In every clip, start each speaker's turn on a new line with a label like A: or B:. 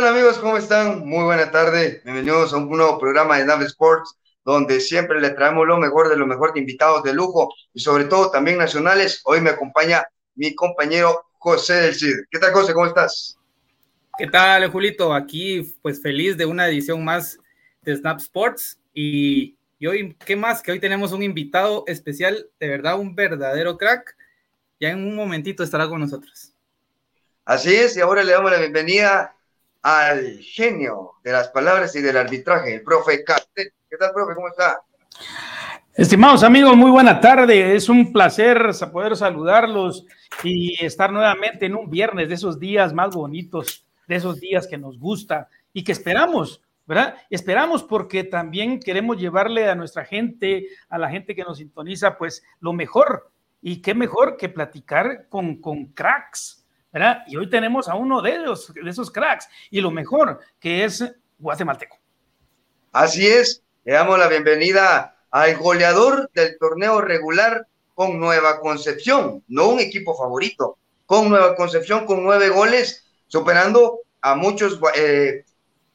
A: tal amigos? ¿Cómo están? Muy buena tarde. Bienvenidos a un nuevo programa de Nave Sports, donde siempre le traemos lo mejor de lo mejor de invitados de lujo y sobre todo también nacionales. Hoy me acompaña mi compañero José del Cid. ¿Qué tal, José? ¿Cómo estás?
B: ¿Qué tal, Julito? Aquí, pues feliz de una edición más de Snap Sports. Y, y hoy, ¿qué más? Que hoy tenemos un invitado especial, de verdad, un verdadero crack. Ya en un momentito estará con nosotros.
A: Así es, y ahora le damos la bienvenida al genio de las palabras y del arbitraje, el profe Cartel. ¿Qué tal, profe? ¿Cómo está?
C: Estimados amigos, muy buena tarde. Es un placer poder saludarlos y estar nuevamente en un viernes de esos días más bonitos, de esos días que nos gusta y que esperamos, ¿verdad? Esperamos porque también queremos llevarle a nuestra gente, a la gente que nos sintoniza, pues lo mejor. Y qué mejor que platicar con, con cracks, Y hoy tenemos a uno de esos, de esos cracks y lo mejor, que es guatemalteco.
A: Así es, le damos la bienvenida al goleador del torneo regular con Nueva Concepción, no un equipo favorito, con Nueva Concepción con nueve goles, superando a muchos eh,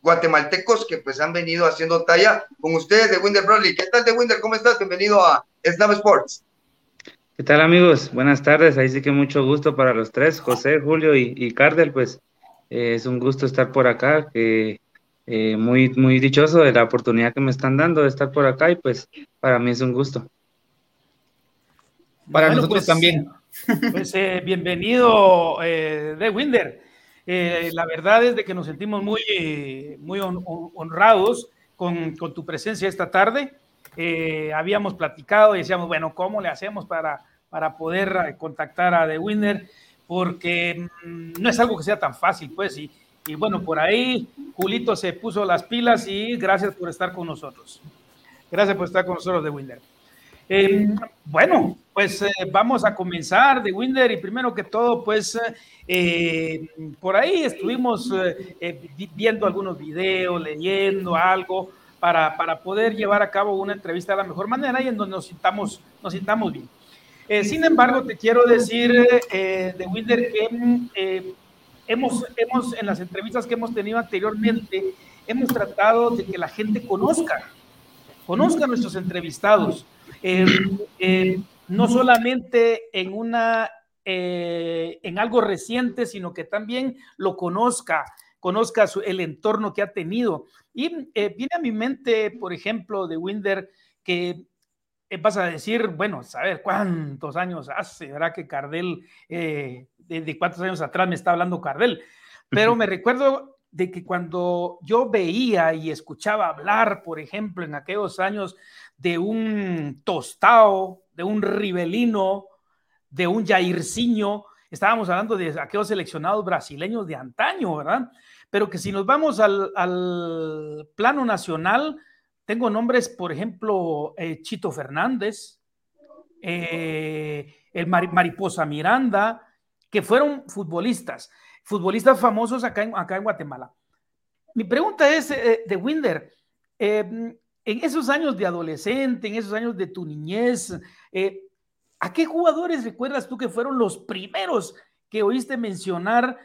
A: guatemaltecos que pues han venido haciendo talla con ustedes de Winder Bradley. ¿Qué tal de Winder? ¿Cómo estás? Bienvenido a Snap Sports.
D: ¿Qué tal amigos? Buenas tardes, ahí sí que mucho gusto para los tres, José, Julio y, y Cardel, pues eh, es un gusto estar por acá, que eh, muy, muy dichoso de la oportunidad que me están dando de estar por acá y pues para mí es un gusto.
C: Para nosotros pues, también. Pues eh, bienvenido de Winder. la verdad es de que nos sentimos muy, muy honrados con, con tu presencia esta tarde. Eh, habíamos platicado y decíamos, bueno, ¿cómo le hacemos para, para poder eh, contactar a The Winner? Porque mm, no es algo que sea tan fácil, pues, y, bueno, por ahí Julito se puso las pilas y gracias por estar con nosotros. Gracias por estar con nosotros, The Winner. Eh, bueno, pues vamos a comenzar de Winder y primero que todo, pues por ahí estuvimos viendo algunos videos, leyendo algo para, poder llevar a cabo una entrevista de la mejor manera y en donde nos sintamos, nos sintamos bien. Eh, sin embargo, te quiero decir, eh, de Winder, que eh, hemos, hemos, en las entrevistas que hemos tenido anteriormente, hemos tratado de que la gente conozca, conozca a nuestros entrevistados, no solamente en una, en algo reciente, sino que también lo conozca, conozca el entorno que ha tenido. Y viene a mi mente, por ejemplo, de Winder, que vas a decir, bueno, saber cuántos años hace, ¿verdad? Que Cardel, eh, de, cuántos años atrás me está hablando Cardel. Pero me recuerdo de que cuando yo veía y escuchaba hablar, por ejemplo, en aquellos años de un tostado, de un ribelino, de un Jairzinho, estábamos hablando de aquellos seleccionados brasileños de antaño, ¿verdad? pero que si nos vamos al, plano nacional, tengo nombres, por ejemplo, eh, Chito Fernández, eh, el Mariposa Miranda, que fueron futbolistas, futbolistas famosos acá en, Guatemala. Mi pregunta es, eh, de Winder, en esos años de adolescente, en esos años de tu niñez, ¿a qué jugadores recuerdas tú que fueron los primeros que oíste mencionar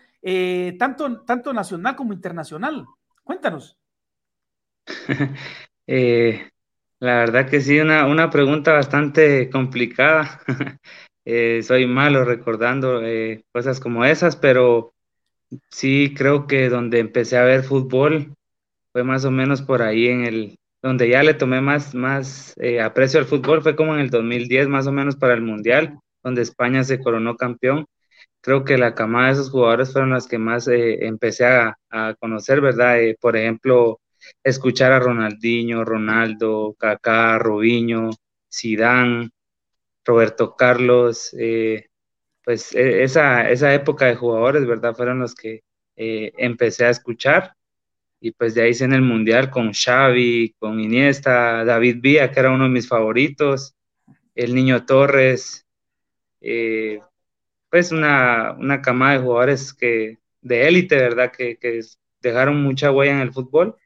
C: tanto, tanto nacional como internacional. Cuéntanos.
D: Eh, la verdad que sí, una, una pregunta bastante complicada. Eh, soy malo recordando cosas como esas, pero sí creo que donde empecé a ver fútbol fue más o menos por ahí en el, donde ya le tomé más, más aprecio al fútbol, fue como en el 2010 más o menos para el Mundial, donde España se coronó campeón creo que la camada de esos jugadores fueron las que más eh, empecé a, conocer, ¿verdad? Eh, por ejemplo, escuchar a Ronaldinho, Ronaldo, Kaká, Robinho, Zidane, Roberto Carlos, eh, pues e, esa, esa época de jugadores, ¿verdad? Fueron los que empecé a escuchar y pues de ahí hice en el Mundial con Xavi, con Iniesta, David Villa, que era uno de mis favoritos, el Niño Torres, eh, pues una, una camada de jugadores que de élite, ¿verdad? Que, que, dejaron mucha huella en el fútbol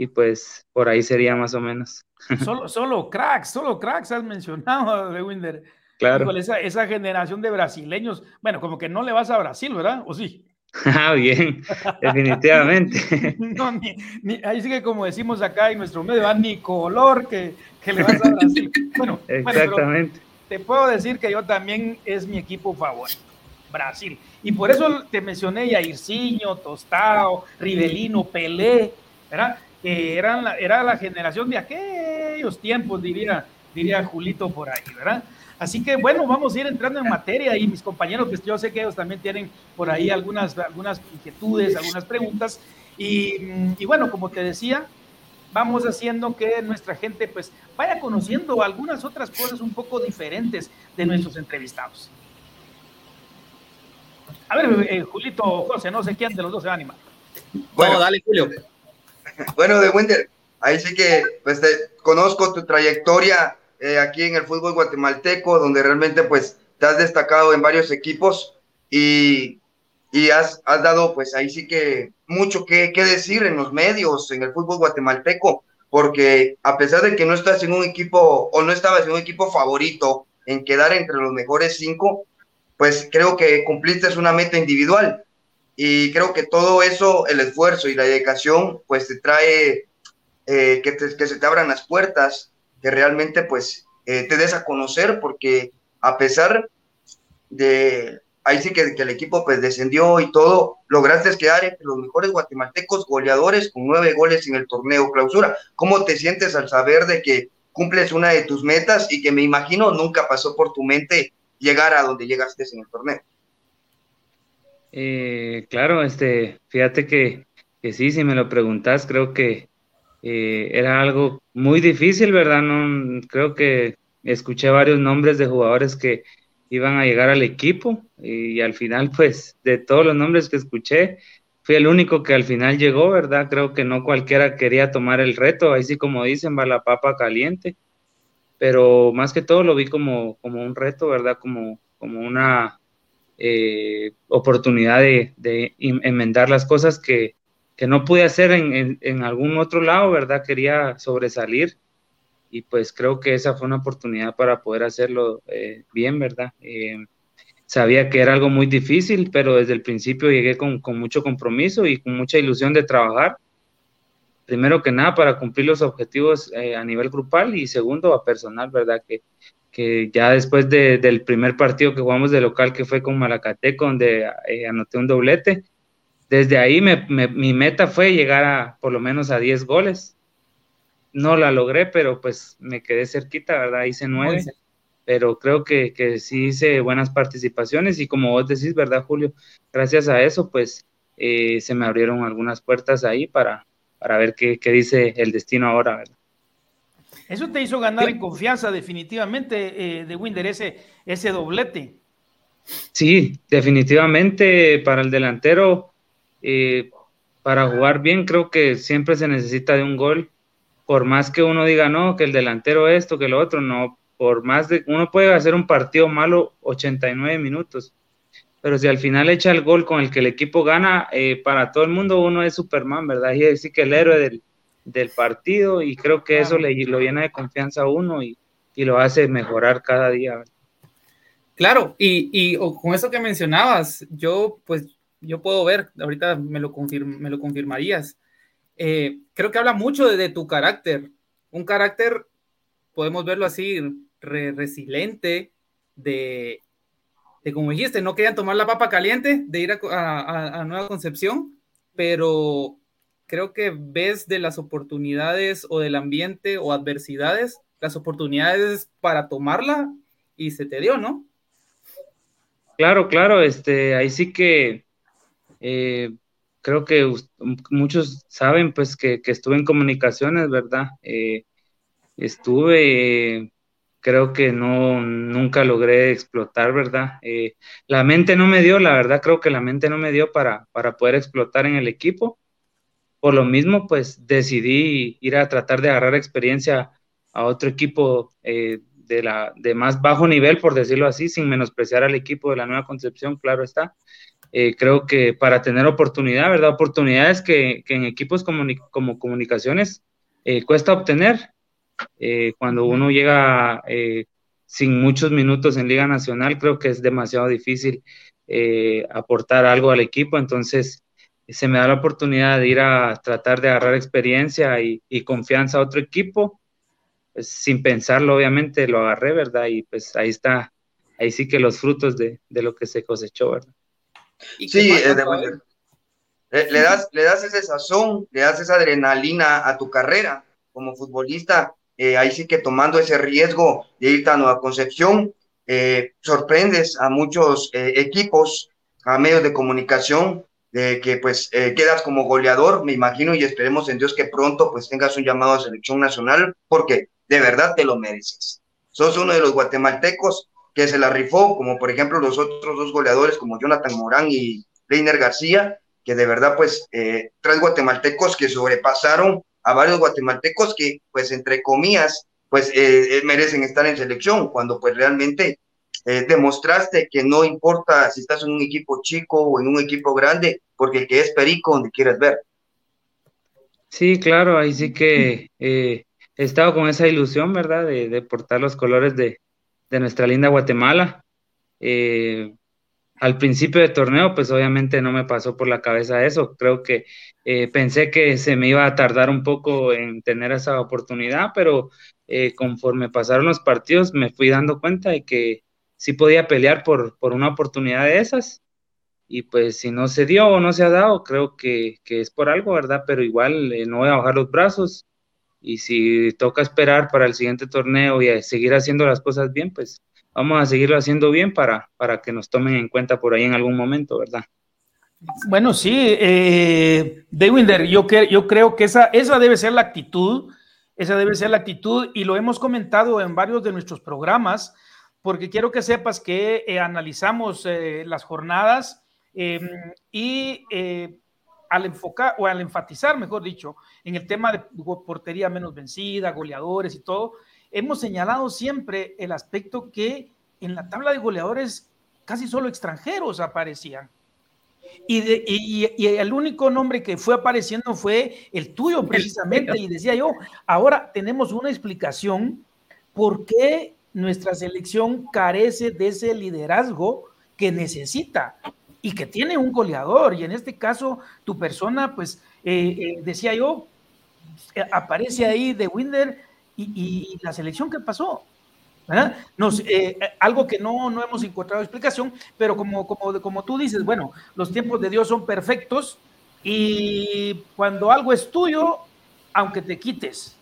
D: y pues por ahí sería más o menos.
C: Solo, solo cracks, solo cracks has mencionado de Winder.
D: Claro.
C: esa, esa, generación de brasileños, bueno, como que no le vas a Brasil, ¿verdad? ¿O sí?
D: Ah, bien, definitivamente.
C: No, ni, ahí sí que como decimos acá en nuestro medio, ah, ni color que, que le vas a Brasil. Bueno, exactamente. te puedo decir que yo también es mi equipo favorito, Brasil. Y por eso te mencioné Jairzinho, Tostao, Rivelino, Pelé, ¿verdad? Que eran la, era la generación de aquellos tiempos, diría, diría Julito por ahí, ¿verdad? Así que bueno, vamos a ir entrando en materia y mis compañeros, pues yo sé que ellos también tienen por ahí algunas, algunas inquietudes, algunas preguntas. Y, bueno, como te decía, vamos haciendo que nuestra gente pues vaya conociendo algunas otras cosas un poco diferentes de nuestros entrevistados. A ver, eh, Julito, José, no sé quién de los dos se va a animar.
B: Bueno, dale, Julio.
A: Bueno, de Winder, ahí sí que pues conozco tu trayectoria eh, aquí en el fútbol guatemalteco, donde realmente pues te has destacado en varios equipos y, y has, has, dado pues ahí sí que mucho que, que, decir en los medios, en el fútbol guatemalteco, porque a pesar de que no estás en un equipo o no estabas en un equipo favorito en quedar entre los mejores cinco, pues creo que cumpliste una meta individual y creo que todo eso, el esfuerzo y la dedicación, pues te trae eh, que, que se te abran las puertas que realmente pues eh, te des a conocer porque a pesar de, ahí sí que, que, el equipo pues descendió y todo, lograste quedar entre los mejores guatemaltecos goleadores con nueve goles en el torneo clausura. ¿Cómo te sientes al saber de que cumples una de tus metas y que me imagino nunca pasó por tu mente llegar a donde llegaste en el torneo?
D: Eh, claro, este, fíjate que, que sí, si me lo preguntas, creo que eh, era algo muy difícil, ¿verdad? No, creo que escuché varios nombres de jugadores que iban a llegar al equipo y, al final, pues, de todos los nombres que escuché, fui el único que al final llegó, ¿verdad? Creo que no cualquiera quería tomar el reto, ahí sí como dicen, va la papa caliente, pero más que todo lo vi como, como un reto, ¿verdad? Como, como una eh, oportunidad de, enmendar las cosas que, que no pude hacer en, en, algún otro lado, ¿verdad? Quería sobresalir y pues creo que esa fue una oportunidad para poder hacerlo eh, bien, ¿verdad? Eh, sabía que era algo muy difícil, pero desde el principio llegué con, con, mucho compromiso y con mucha ilusión de trabajar. Primero que nada, para cumplir los objetivos eh, a nivel grupal y segundo, a personal, ¿verdad? Que, que ya después de, del primer partido que jugamos de local, que fue con Malacateco, donde anoté un doblete, desde ahí mi meta fue llegar a por lo menos a 10 goles. No la logré, pero pues me quedé cerquita, ¿verdad? Hice nueve, pero creo que, que, sí hice buenas participaciones y como vos decís, ¿verdad, Julio? Gracias a eso, pues eh, se me abrieron algunas puertas ahí para, para ver qué, qué dice el destino ahora, ¿verdad?
C: Eso te hizo ganar en confianza definitivamente eh, de Winder, ese, ese doblete.
D: Sí, definitivamente para el delantero eh, para jugar bien creo que siempre se necesita de un gol. Por más que uno diga, no, que el delantero esto, que lo otro, no. Por más de, uno puede hacer un partido malo 89 minutos, pero si al final echa el gol con el que el equipo gana, eh, para todo el mundo uno es Superman, ¿verdad? Y decir que el héroe del, del partido y creo que eso le, lo llena de confianza a uno y, y lo hace mejorar cada día.
B: Claro, y, y con eso que mencionabas, yo pues yo puedo ver, ahorita me lo, me lo confirmarías. Eh, creo que habla mucho de, tu carácter, un carácter, podemos verlo así, resiliente, de, de, como dijiste, no querían tomar la papa caliente, de ir a, a, Nueva Concepción, pero creo que ves de las oportunidades o del ambiente o adversidades, las oportunidades para tomarla y se te dio, ¿no?
D: Claro, claro, este, ahí sí que eh, creo que muchos saben pues que, estuve en comunicaciones, ¿verdad? Eh, estuve, creo que no, nunca logré explotar, ¿verdad? Eh, la mente no me dio, la verdad creo que la mente no me dio para, para poder explotar en el equipo. Por lo mismo, pues decidí ir a tratar de agarrar experiencia a otro equipo de, la, de más bajo nivel, por decirlo así, sin menospreciar al equipo de la Nueva Concepción, claro está. Eh, creo que para tener oportunidad, ¿verdad? Oportunidades que, en equipos como comunicaciones eh, cuesta obtener. Eh, cuando uno llega sin muchos minutos en Liga Nacional, creo que es demasiado difícil eh, aportar algo al equipo, entonces se me da la oportunidad de ir a tratar de agarrar experiencia y, confianza a otro equipo, pues, sin pensarlo obviamente lo agarré, ¿verdad? Y pues ahí está, ahí sí que los frutos de, lo que se cosechó, ¿verdad?
A: Sí, eh, le, das, le das ese sazón, le das esa adrenalina a tu carrera como futbolista, eh, ahí sí que tomando ese riesgo de irte a Nueva Concepción, eh, sorprendes a muchos equipos, a medios de comunicación, de que pues eh, quedas como goleador, me imagino, y esperemos en Dios que pronto pues tengas un llamado a selección nacional, porque de verdad te lo mereces. Sos uno de los guatemaltecos que se la rifó, como por ejemplo los otros dos goleadores como Jonathan Morán y Reiner García, que de verdad pues eh, tres guatemaltecos que sobrepasaron a varios guatemaltecos que pues entre comillas pues eh, merecen estar en selección, cuando pues realmente eh, demostraste que no importa si estás en un equipo chico o en un equipo grande, porque el que es perico donde quieras ver.
D: Sí, claro, ahí sí que eh, he estado con esa ilusión, ¿verdad? De, portar los colores de, nuestra linda Guatemala. Eh, al principio del torneo, pues obviamente no me pasó por la cabeza eso. Creo que pensé que se me iba a tardar un poco en tener esa oportunidad, pero conforme pasaron los partidos me fui dando cuenta de que sí podía pelear por, por una oportunidad de esas. Y pues si no se dio o no se ha dado, creo que, es por algo, ¿verdad? Pero igual eh, no voy a bajar los brazos. Y si toca esperar para el siguiente torneo y seguir haciendo las cosas bien, pues vamos a seguirlo haciendo bien para, para que nos tomen en cuenta por ahí en algún momento, ¿verdad?
C: Bueno, sí, eh, Dewinder, yo, yo creo que esa, esa debe ser la actitud, esa debe ser la actitud y lo hemos comentado en varios de nuestros programas porque quiero que sepas que eh, analizamos eh, las jornadas em, y eh, al enfocar o al enfatizar, mejor dicho, en el tema de portería menos vencida, goleadores y todo, hemos señalado siempre el aspecto que en la tabla de goleadores casi solo extranjeros aparecían. Y, y, el único nombre que fue apareciendo fue el tuyo precisamente. Y decía yo, ahora tenemos una explicación por qué nuestra selección carece de ese liderazgo que necesita y que tiene un goleador. Y en este caso, tu persona, pues, eh, eh, decía yo, eh, aparece ahí de Winder y, la selección que pasó. Nos, algo que no, no hemos encontrado explicación, pero como, como, como tú dices, bueno, los tiempos de Dios son perfectos y cuando algo es tuyo, aunque te quites,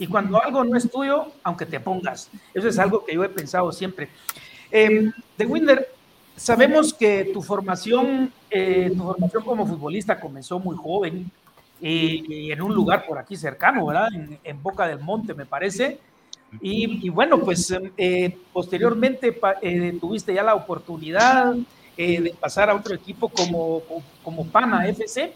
C: y cuando algo no es tuyo, aunque te pongas. Eso es algo que yo he pensado siempre. Eh, de Winder, sabemos que tu formación, eh, tu formación como futbolista comenzó muy joven y, en un lugar por aquí cercano, ¿verdad? En, Boca del Monte, me parece. Y, bueno, pues eh, posteriormente tuviste ya la oportunidad de pasar a otro equipo como, como Pana FC.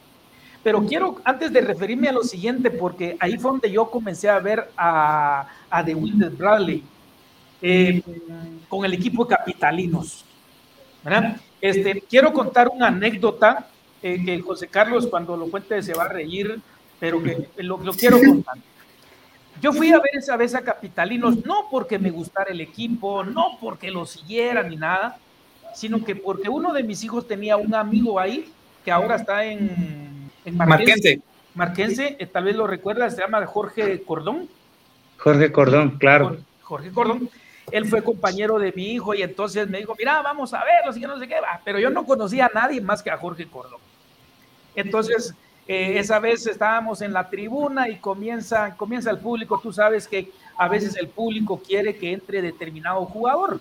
C: Pero quiero, antes de referirme a lo siguiente, porque ahí fue donde yo comencé a ver a, a The Winded Bradley eh, con el equipo Capitalinos. ¿verdad? Este, quiero contar una anécdota eh, que José Carlos cuando lo cuente se va a reír, pero que lo, lo quiero contar. Yo fui a ver esa vez a Capitalinos, no porque me gustara el equipo, no porque lo siguiera ni nada, sino que porque uno de mis hijos tenía un amigo ahí que ahora está en en Marquense. Marquense, eh, tal vez lo recuerdas, se llama Jorge Cordón.
D: Jorge Cordón, claro.
C: Jorge Cordón. Él fue compañero de mi hijo y entonces me dijo, mira, vamos a verlo, si que no sé qué va. Pero yo no conocía a nadie más que a Jorge Cordón. Entonces, eh, esa vez estábamos en la tribuna y comienza, comienza el público. Tú sabes que a veces el público quiere que entre determinado jugador,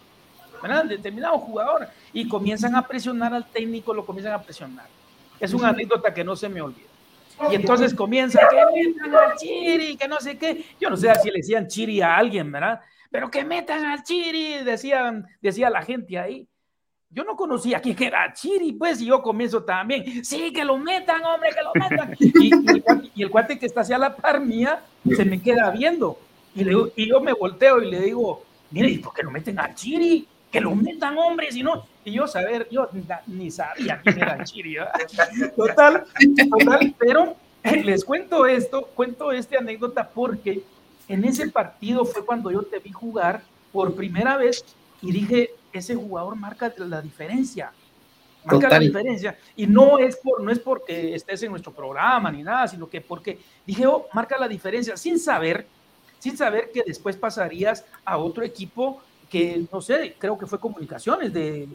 C: ¿verdad? Determinado jugador. Y comienzan a presionar al técnico, lo comienzan a presionar. Es una anécdota que no se me olvida. Y entonces comienza que metan al Chiri, que no sé qué. Yo no sé si le decían Chiri a alguien, ¿verdad? Pero que metan al Chiri, decían, decía la gente ahí. Yo no conocía quién era Chiri, pues, y yo comienzo también. Sí, que lo metan, hombre, que lo metan. Y, el cuate que está hacia la par mía se me queda viendo. Y, y yo me volteo y le digo, mire, ¿y por qué no meten al Chiri? Que lo metan hombres y no. Y yo saber, yo ni sabía quién era Chiri, Total, total, pero les cuento esto, cuento esta anécdota porque en ese partido fue cuando yo te vi jugar por primera vez y dije, ese jugador marca la diferencia. Marca la diferencia. Y no es, por, no es porque estés en nuestro programa ni nada, sino que porque dije, oh, marca la diferencia, sin saber, sin saber que después pasarías a otro equipo que, no sé, creo que fue comunicaciones, de,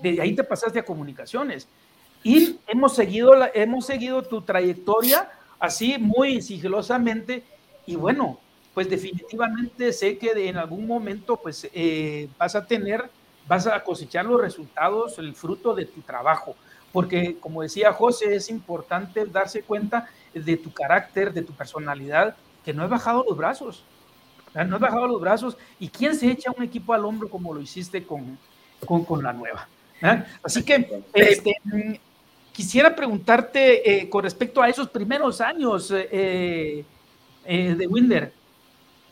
C: de ahí te pasaste a comunicaciones. Y hemos seguido, la, hemos seguido tu trayectoria así muy sigilosamente y bueno, pues definitivamente sé que en algún momento pues eh, vas a tener, vas a cosechar los resultados, el fruto de tu trabajo, porque como decía José, es importante darse cuenta de tu carácter, de tu personalidad, que no he bajado los brazos, no he bajado los brazos, y quién se echa un equipo al hombro como lo hiciste con, con, la nueva. Así que este, quisiera preguntarte eh, con respecto a esos primeros años eh, de Winder,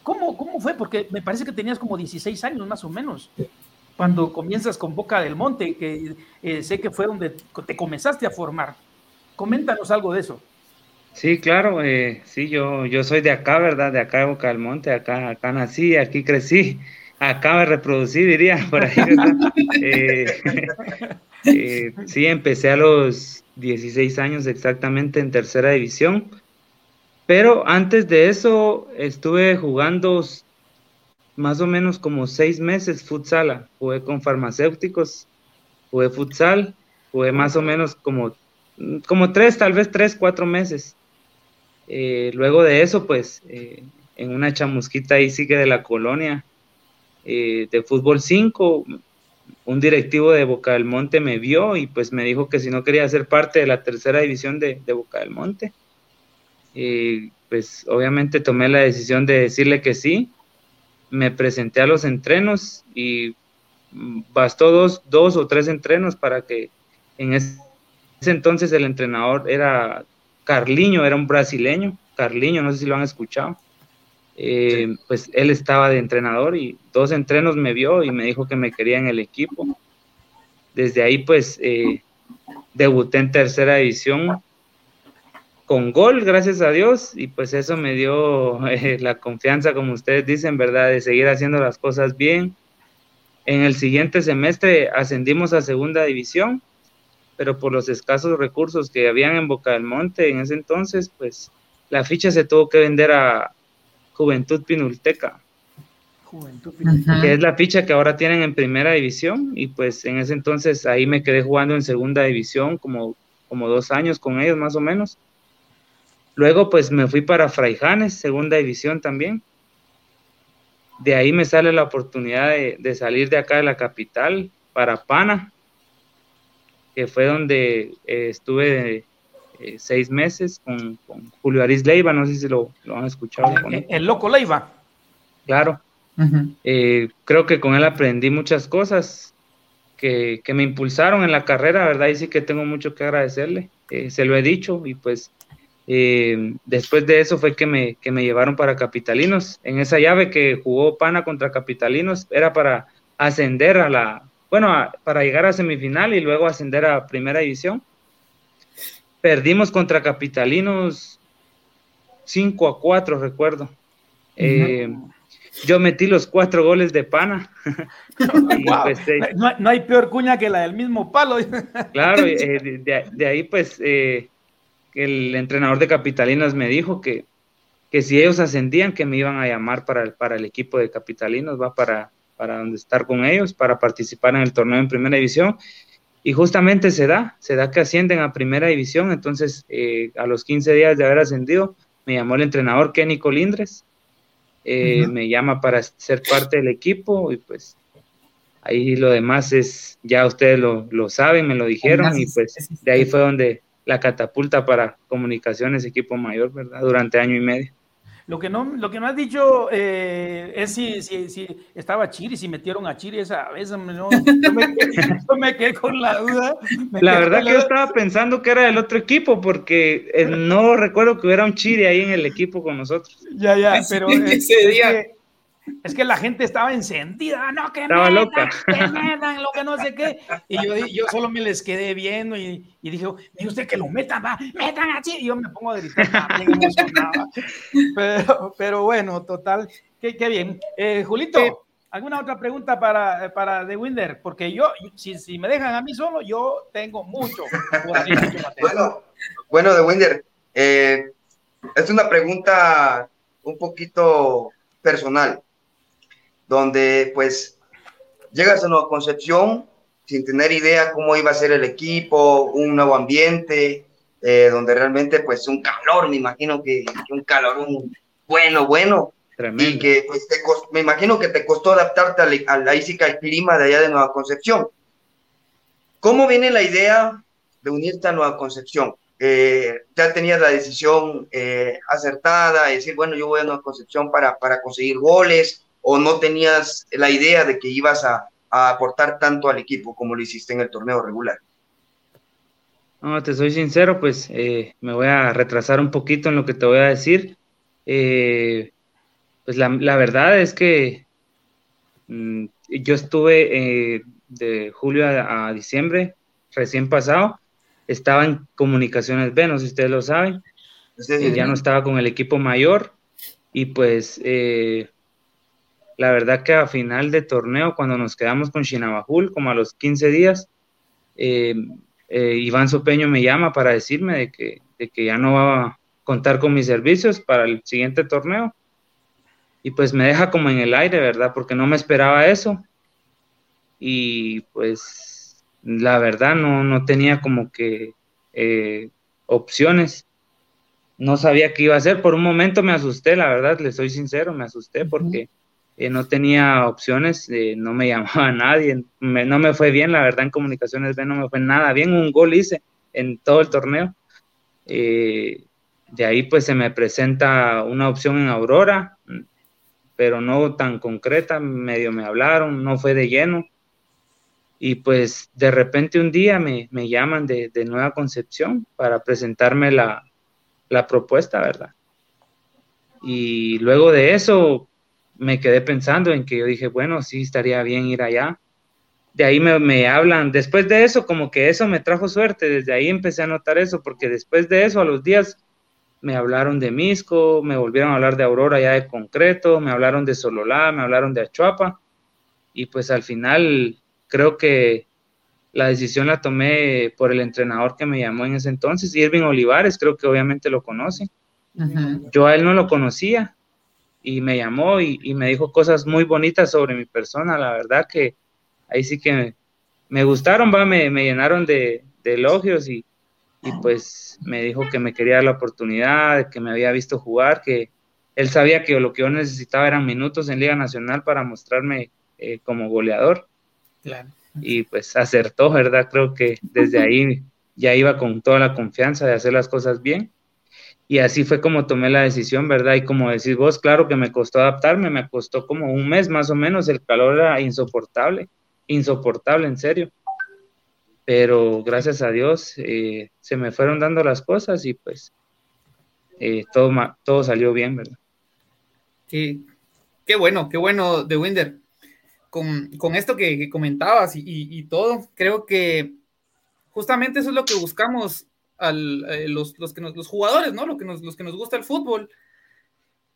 C: ¿Cómo, ¿Cómo fue? Porque me parece que tenías como 16 años más o menos cuando comienzas con Boca del Monte, que eh, sé que fue donde te comenzaste a formar. Coméntanos algo de eso.
D: Sí, claro, eh, sí, yo, yo soy de acá, ¿verdad? De acá de Boca del Monte, acá, acá nací, aquí crecí, acá me reproducí, diría, por ahí, eh, sí, empecé a los 16 años exactamente en tercera división pero antes de eso estuve jugando más o menos como seis meses futsal. Jugué con farmacéuticos, jugué futsal, jugué más o menos como, como tres, tal vez tres, cuatro meses. Eh, luego de eso, pues, eh, en una chamusquita ahí sigue de la colonia, eh, de fútbol 5, un directivo de Boca del Monte me vio y pues me dijo que si no quería ser parte de la tercera división de, de Boca del Monte, pues obviamente tomé la decisión de decirle que sí. Me presenté a los entrenos y bastó dos, dos o tres entrenos para que en ese, entonces el entrenador era Carliño, era un brasileño, Carliño, no sé si lo han escuchado. Eh, pues él estaba de entrenador y dos entrenos me vio y me dijo que me quería en el equipo. Desde ahí pues eh, debuté en tercera división con gol, gracias a Dios, y pues eso me dio eh, la confianza, como ustedes dicen, ¿verdad?, de seguir haciendo las cosas bien. En el siguiente semestre ascendimos a segunda división, pero por los escasos recursos que habían en Boca del Monte en ese entonces, pues la ficha se tuvo que vender a Juventud Pinulteca. Juventud Pinulteca. Que es la ficha que ahora tienen en primera división, y pues en ese entonces ahí me quedé jugando en segunda división como, como dos años con ellos más o menos Luego pues me fui para Fraijanes, segunda división también. De ahí me sale la oportunidad de, salir de acá de la capital para Pana, que fue donde eh, estuve eh, seis meses con, Julio Aris Leiva, no sé si lo, han escuchado.
C: El, loco Leiva.
D: Claro. Eh, creo que con él aprendí muchas cosas que, que, me impulsaron en la carrera, ¿verdad? Y sí que tengo mucho que agradecerle. se lo he dicho y pues eh, después de eso fue que me, que me llevaron para Capitalinos. En esa llave que jugó Pana contra Capitalinos era para ascender a la, bueno, para llegar a semifinal y luego ascender a primera división. Perdimos contra Capitalinos 5 a 4, recuerdo. Eh, yo metí los cuatro goles de Pana.
C: Pues, eh, no, hay peor cuña que la del mismo palo.
D: claro, de, de, ahí pues el entrenador de Capitalinos me dijo que, que si ellos ascendían, que me iban a llamar para el, para el equipo de Capitalinos, va para, para donde estar con ellos, para participar en el torneo en primera división. Y justamente se da, se da que ascienden a primera división, entonces eh, a los 15 días de haber ascendido, me llamó el entrenador Kenny Colindres, eh, me llama para ser parte del equipo y pues ahí lo demás es, ya ustedes lo, lo saben, me lo dijeron y pues de ahí fue donde la catapulta para comunicaciones equipo mayor, ¿verdad? Durante año y medio.
C: Lo que no, lo que no has dicho eh, es si, si, si, estaba Chiri, si metieron a Chiri esa vez, no, me, quedé con la duda.
D: La verdad que yo estaba pensando que era del otro equipo, porque eh, no recuerdo que hubiera un Chiri ahí en el equipo con nosotros.
C: Ya, ya, pero ese día es que la gente estaba encendida, no, que estaba loca. que metan, lo que no sé qué. Y yo, yo solo me les quedé viendo y, y dije, usted que lo metan, va, metan así. Y yo me pongo a gritar, pero, pero bueno, total, qué, qué bien. Eh, Julito, ¿Alguna otra pregunta para, para The Winder? Porque yo, si, si me dejan a mí solo, yo tengo mucho.
A: bueno, bueno, The Winder, eh, es una pregunta un poquito personal, donde pues llegas a Nueva Concepción sin tener idea cómo iba a ser el equipo, un nuevo ambiente, eh, donde realmente pues un calor, me imagino que, un calor un bueno, bueno, y que pues, me imagino que te costó adaptarte a la, física al clima de allá de Nueva Concepción. ¿Cómo viene la idea de unirte a Nueva Concepción? Eh, ya tenías la decisión eh, acertada, de decir, bueno, yo voy a Nueva Concepción para, para conseguir goles, o no tenías la idea de que ibas a, a aportar tanto al equipo como lo hiciste en el torneo regular.
D: No, te soy sincero, pues eh, me voy a retrasar un poquito en lo que te voy a decir. Eh, pues la, verdad es que mm, yo estuve eh, de julio a, diciembre, recién pasado, estaba en Comunicaciones B, no sé si ustedes lo saben, ya no estaba con el equipo mayor y pues la verdad que a final de torneo, cuando nos quedamos con Chinabajul, como a los 15 días, Iván Sopeño me llama para decirme de que, de que ya no va a contar con mis servicios para el siguiente torneo y pues me deja como en el aire, ¿verdad? Porque no me esperaba eso. Y pues la verdad no, no tenía como que eh, opciones. No sabía qué iba a hacer. Por un momento me asusté, la verdad, le soy sincero, me asusté porque eh, no tenía opciones, eh, no me llamaba nadie, no me fue bien, la verdad, en comunicaciones B no me fue nada bien. Un gol hice en todo el torneo. de ahí pues se me presenta una opción en Aurora, pero no tan concreta, medio me hablaron, no fue de lleno. Y pues de repente un día me, llaman de, Nueva Concepción para presentarme la, propuesta, ¿verdad? Y luego de eso me quedé pensando en que yo dije, bueno, sí, estaría bien ir allá. De ahí me, me, hablan, después de eso, como que eso me trajo suerte, desde ahí empecé a notar eso, porque después de eso, a los días, me hablaron de Misco, me volvieron a hablar de Aurora ya de concreto, me hablaron de Sololá, me hablaron de Achuapa, y pues al final creo que la decisión la tomé por el entrenador que me llamó en ese entonces, Irving Olivares, creo que obviamente lo conoce. Yo a él no lo conocía y me llamó y, me dijo cosas muy bonitas sobre mi persona, la verdad que ahí sí que me, gustaron, va, me, llenaron de elogios y, y pues me dijo que me quería dar la oportunidad, que me había visto jugar, que él sabía que lo que yo necesitaba eran minutos en Liga Nacional para mostrarme eh, como goleador. Y pues acertó, ¿verdad? Creo que desde ahí ya iba con toda la confianza de hacer las cosas bien. Y así fue como tomé la decisión, ¿verdad? Y como decís vos, claro que me costó adaptarme, me costó como un mes más o menos, el calor era insoportable, insoportable, en serio pero gracias a Dios eh, se me fueron dando las cosas y pues eh, todo, todo salió bien, ¿verdad?
B: Sí, qué bueno, qué bueno de Winder. Con, con esto que, comentabas y, y, todo, creo que justamente eso es lo que buscamos eh, los, los, que los jugadores, ¿no? Lo que nos, los que nos gusta el fútbol.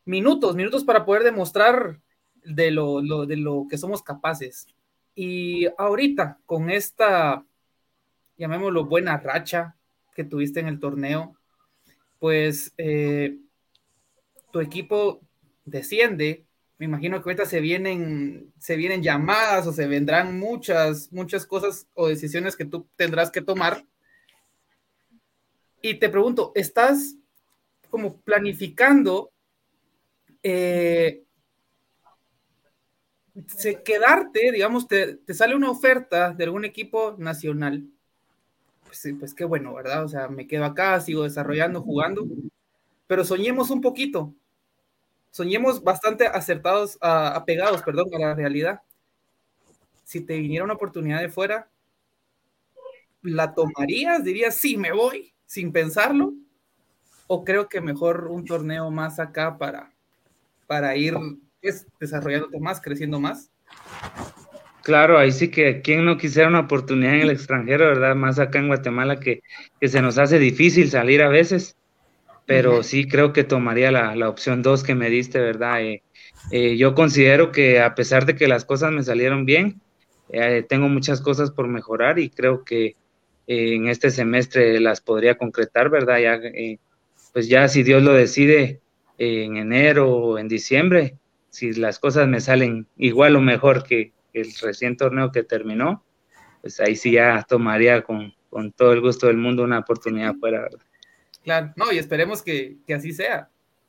B: Minutos, minutos para poder demostrar de lo, lo, de lo que somos capaces. Y ahorita, con esta llamémoslo, buena racha que tuviste en el torneo, pues eh, tu equipo desciende. Me imagino que ahorita se vienen, se vienen llamadas o se vendrán muchas, muchas cosas o decisiones que tú tendrás que tomar. Y te pregunto, ¿estás como planificando eh, quedarte, digamos, te, te, sale una oferta de algún equipo nacional pues, pues qué bueno, ¿verdad? O sea, me quedo acá, sigo desarrollando, jugando, pero soñemos un poquito, soñemos bastante acertados, apegados, perdón, a la realidad. Si te viniera una oportunidad de fuera, ¿la tomarías? ¿Dirías, sí, me voy, sin pensarlo? ¿O creo que mejor un torneo más acá para, para ir es, desarrollándote más, creciendo más?
D: Claro, ahí sí que quien no quisiera una oportunidad en el extranjero, ¿verdad? Más acá en Guatemala que, se nos hace difícil salir a veces, pero sí creo que tomaría la, opción dos que me diste, ¿verdad? Eh, eh, yo considero que a pesar de que las cosas me salieron bien, eh, tengo muchas cosas por mejorar y creo que en este semestre las podría concretar, ¿verdad? Ya, pues ya si Dios lo decide en enero o en diciembre, si las cosas me salen igual o mejor que el recién torneo que terminó, pues ahí sí ya tomaría con, con todo el gusto del mundo una oportunidad fuera, ¿verdad?
B: Claro, no, y esperemos que, que, así sea.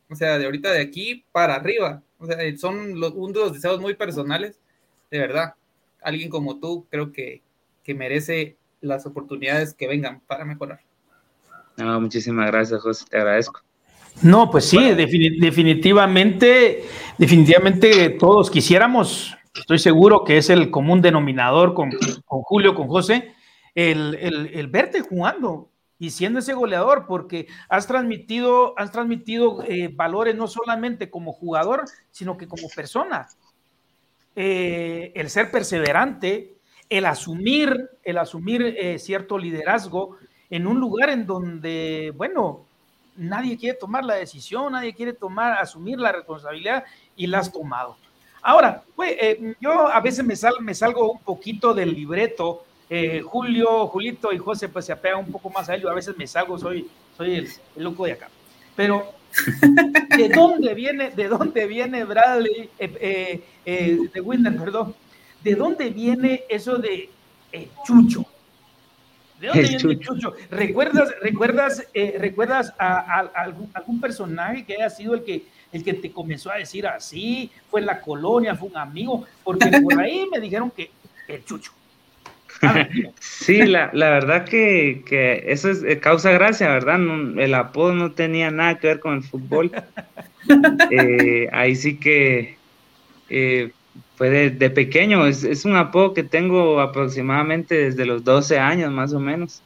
B: O sea, de ahorita de aquí para arriba. O sea, son los, uno de los deseos muy personales, de verdad. Alguien como tú creo que, que merece las oportunidades que vengan para mejorar.
D: No, muchísimas gracias, José, te agradezco.
C: No, pues sí, definitivamente, definitivamente todos quisiéramos, estoy seguro que es el común denominador con, con Julio, con José, el, el, el, verte jugando y siendo ese goleador, porque has transmitido, has transmitido eh, valores no solamente como jugador, sino que como persona. Eh, el ser perseverante, el asumir, el asumir eh, cierto liderazgo en un lugar en donde, bueno, nadie quiere tomar la decisión, nadie quiere tomar, asumir la responsabilidad y la has tomado. Ahora, pues, yo a veces me, sal, me salgo un poquito del libreto. Eh, Julio, Julito y José pues se apegan un poco más a ello. A veces me salgo, soy, soy el, loco de acá. Pero, ¿de dónde viene, de dónde viene Bradley, eh, eh, de Winder, perdón? ¿De dónde viene eso de Chucho? ¿De dónde viene Chucho? Chucho? ¿Recuerdas, recuerdas, ¿recuerdas a, algún, algún, personaje que haya sido el que, el que te comenzó a decir así? ¿Fue en la colonia? ¿Fue un amigo? Porque por ahí me dijeron que el Chucho.
D: Sí, la, la verdad que, que, eso es, eh, causa gracia, ¿verdad? el apodo no tenía nada que ver con el fútbol. Eh, ahí sí que eh, fue de, pequeño, es, es, un apodo que tengo aproximadamente desde los 12 años más o menos.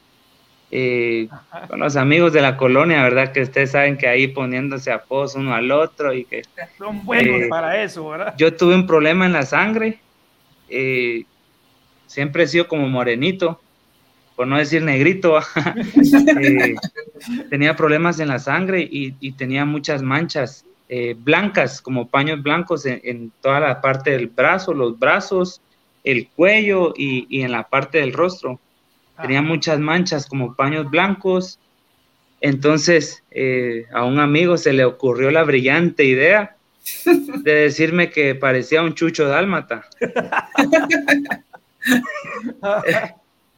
D: con los amigos de la colonia, ¿verdad? Que ustedes saben que ahí poniéndose apodos uno al otro y que...
C: Son buenos para eso, ¿verdad?
D: Yo tuve un problema en la sangre. Eh, siempre he sido como morenito, por no decir negrito. Eh, tenía problemas en la sangre y, tenía muchas manchas eh, blancas, como paños blancos en, toda la parte del brazo, los brazos, el cuello y, en la parte del rostro. Tenía muchas manchas como paños blancos. Entonces eh, a un amigo se le ocurrió la brillante idea de decirme que parecía un chucho dálmata.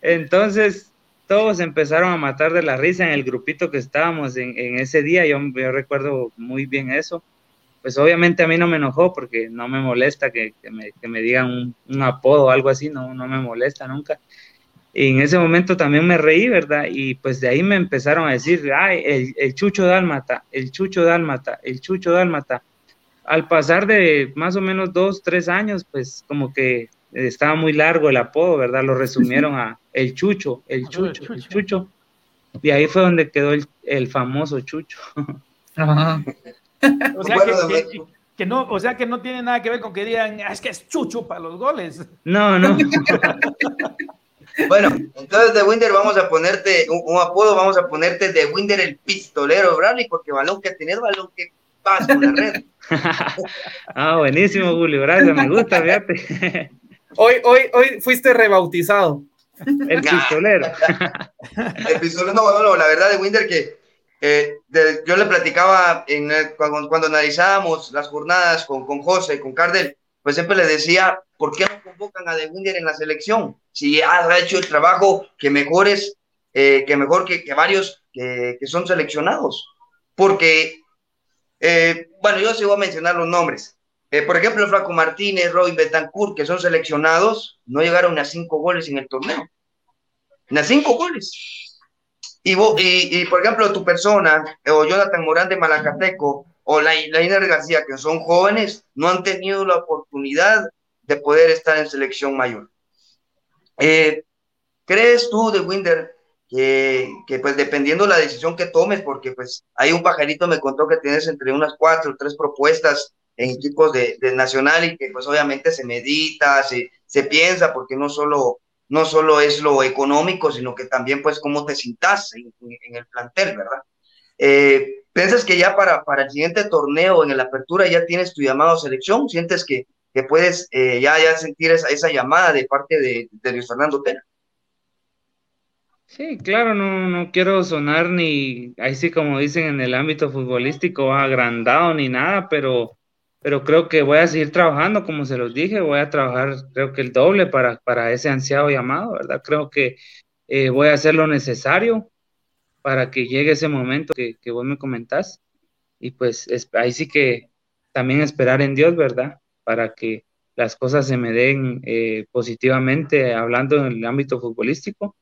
D: Entonces, todos empezaron a matar de la risa en el grupito que estábamos en, ese día. Yo, recuerdo muy bien eso. Pues obviamente a mí no me enojó porque no me molesta que, me, digan un, apodo o algo así, no, no me molesta nunca. Y en ese momento también me reí, ¿verdad? Y pues de ahí me empezaron a decir, ay, el, el chucho dálmata, el chucho dálmata, el chucho dálmata. Al pasar de más o menos dos, tres años, pues como que estaba muy largo el apodo, ¿verdad? Lo resumieron a el Chucho, el Chucho, el Chucho. Y ahí fue donde quedó el, famoso Chucho.
C: O sea que, no, o sea que no tiene nada que ver con que digan, ah, es que es Chucho para los goles.
D: No, no.
A: bueno, entonces de Winder vamos a ponerte un, apodo, vamos a ponerte de Winder el pistolero, Bradley, porque balón que tienes, balón que pasa en la red.
D: ah, buenísimo, Julio, gracias, me gusta, fíjate.
B: Hoy, hoy, hoy fuiste rebautizado.
D: El pistolero.
A: el pistolero, no, no, la verdad de Winder que eh, yo le platicaba en cuando, analizábamos las jornadas con, con José, con Cardel, pues siempre le decía, ¿por qué no convocan a De Winder en la selección? Si ha hecho el trabajo que mejores, eh, que mejor que, que varios que, que, son seleccionados. Porque, eh, bueno, yo voy a mencionar los nombres. Eh, por ejemplo, Flaco Martínez, Robin Betancourt, que son seleccionados, no llegaron a cinco goles en el torneo. A cinco goles. Y, por ejemplo, tu persona, o Jonathan Morán de Malacateco, o la García, que son jóvenes, no han tenido la oportunidad de poder estar en selección mayor. Eh, ¿Crees tú, de Winder, que, que, pues dependiendo la decisión que tomes, porque pues hay un pajarito me contó que tienes entre unas cuatro o tres propuestas en equipos de, nacional y que pues obviamente se medita, se, se piensa, porque no solo, no solo es lo económico, sino que también pues cómo te sientas en, el plantel, ¿verdad? Eh, ¿Piensas que ya para, para el siguiente torneo en la apertura ya tienes tu llamado a selección? ¿Sientes que, que puedes eh, ya, ya sentir esa, esa llamada de parte de, de Luis Fernando Tena?
D: Sí, claro, no, no quiero sonar ni, ahí sí como dicen en el ámbito futbolístico, agrandado ni nada, pero, pero creo que voy a seguir trabajando, como se los dije, voy a trabajar creo que el doble para, para ese ansiado llamado, ¿verdad? Creo que eh, voy a hacer lo necesario para que llegue ese momento que, que vos me comentás y pues ahí sí que también esperar en Dios, ¿verdad? Para que las cosas se me den eh, positivamente, hablando en el ámbito futbolístico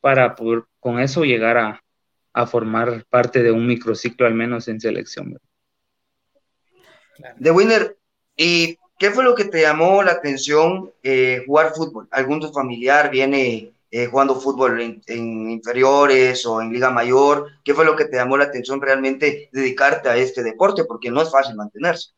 D: para poder con eso llegar a, formar parte de un microciclo al menos en selección.
A: De Winner, ¿y qué fue lo que te llamó la atención eh, jugar fútbol? ¿Algún familiar viene eh, jugando fútbol en, inferiores o en liga mayor? ¿Qué fue lo que te llamó la atención realmente dedicarte a este deporte? Porque no es fácil mantenerse.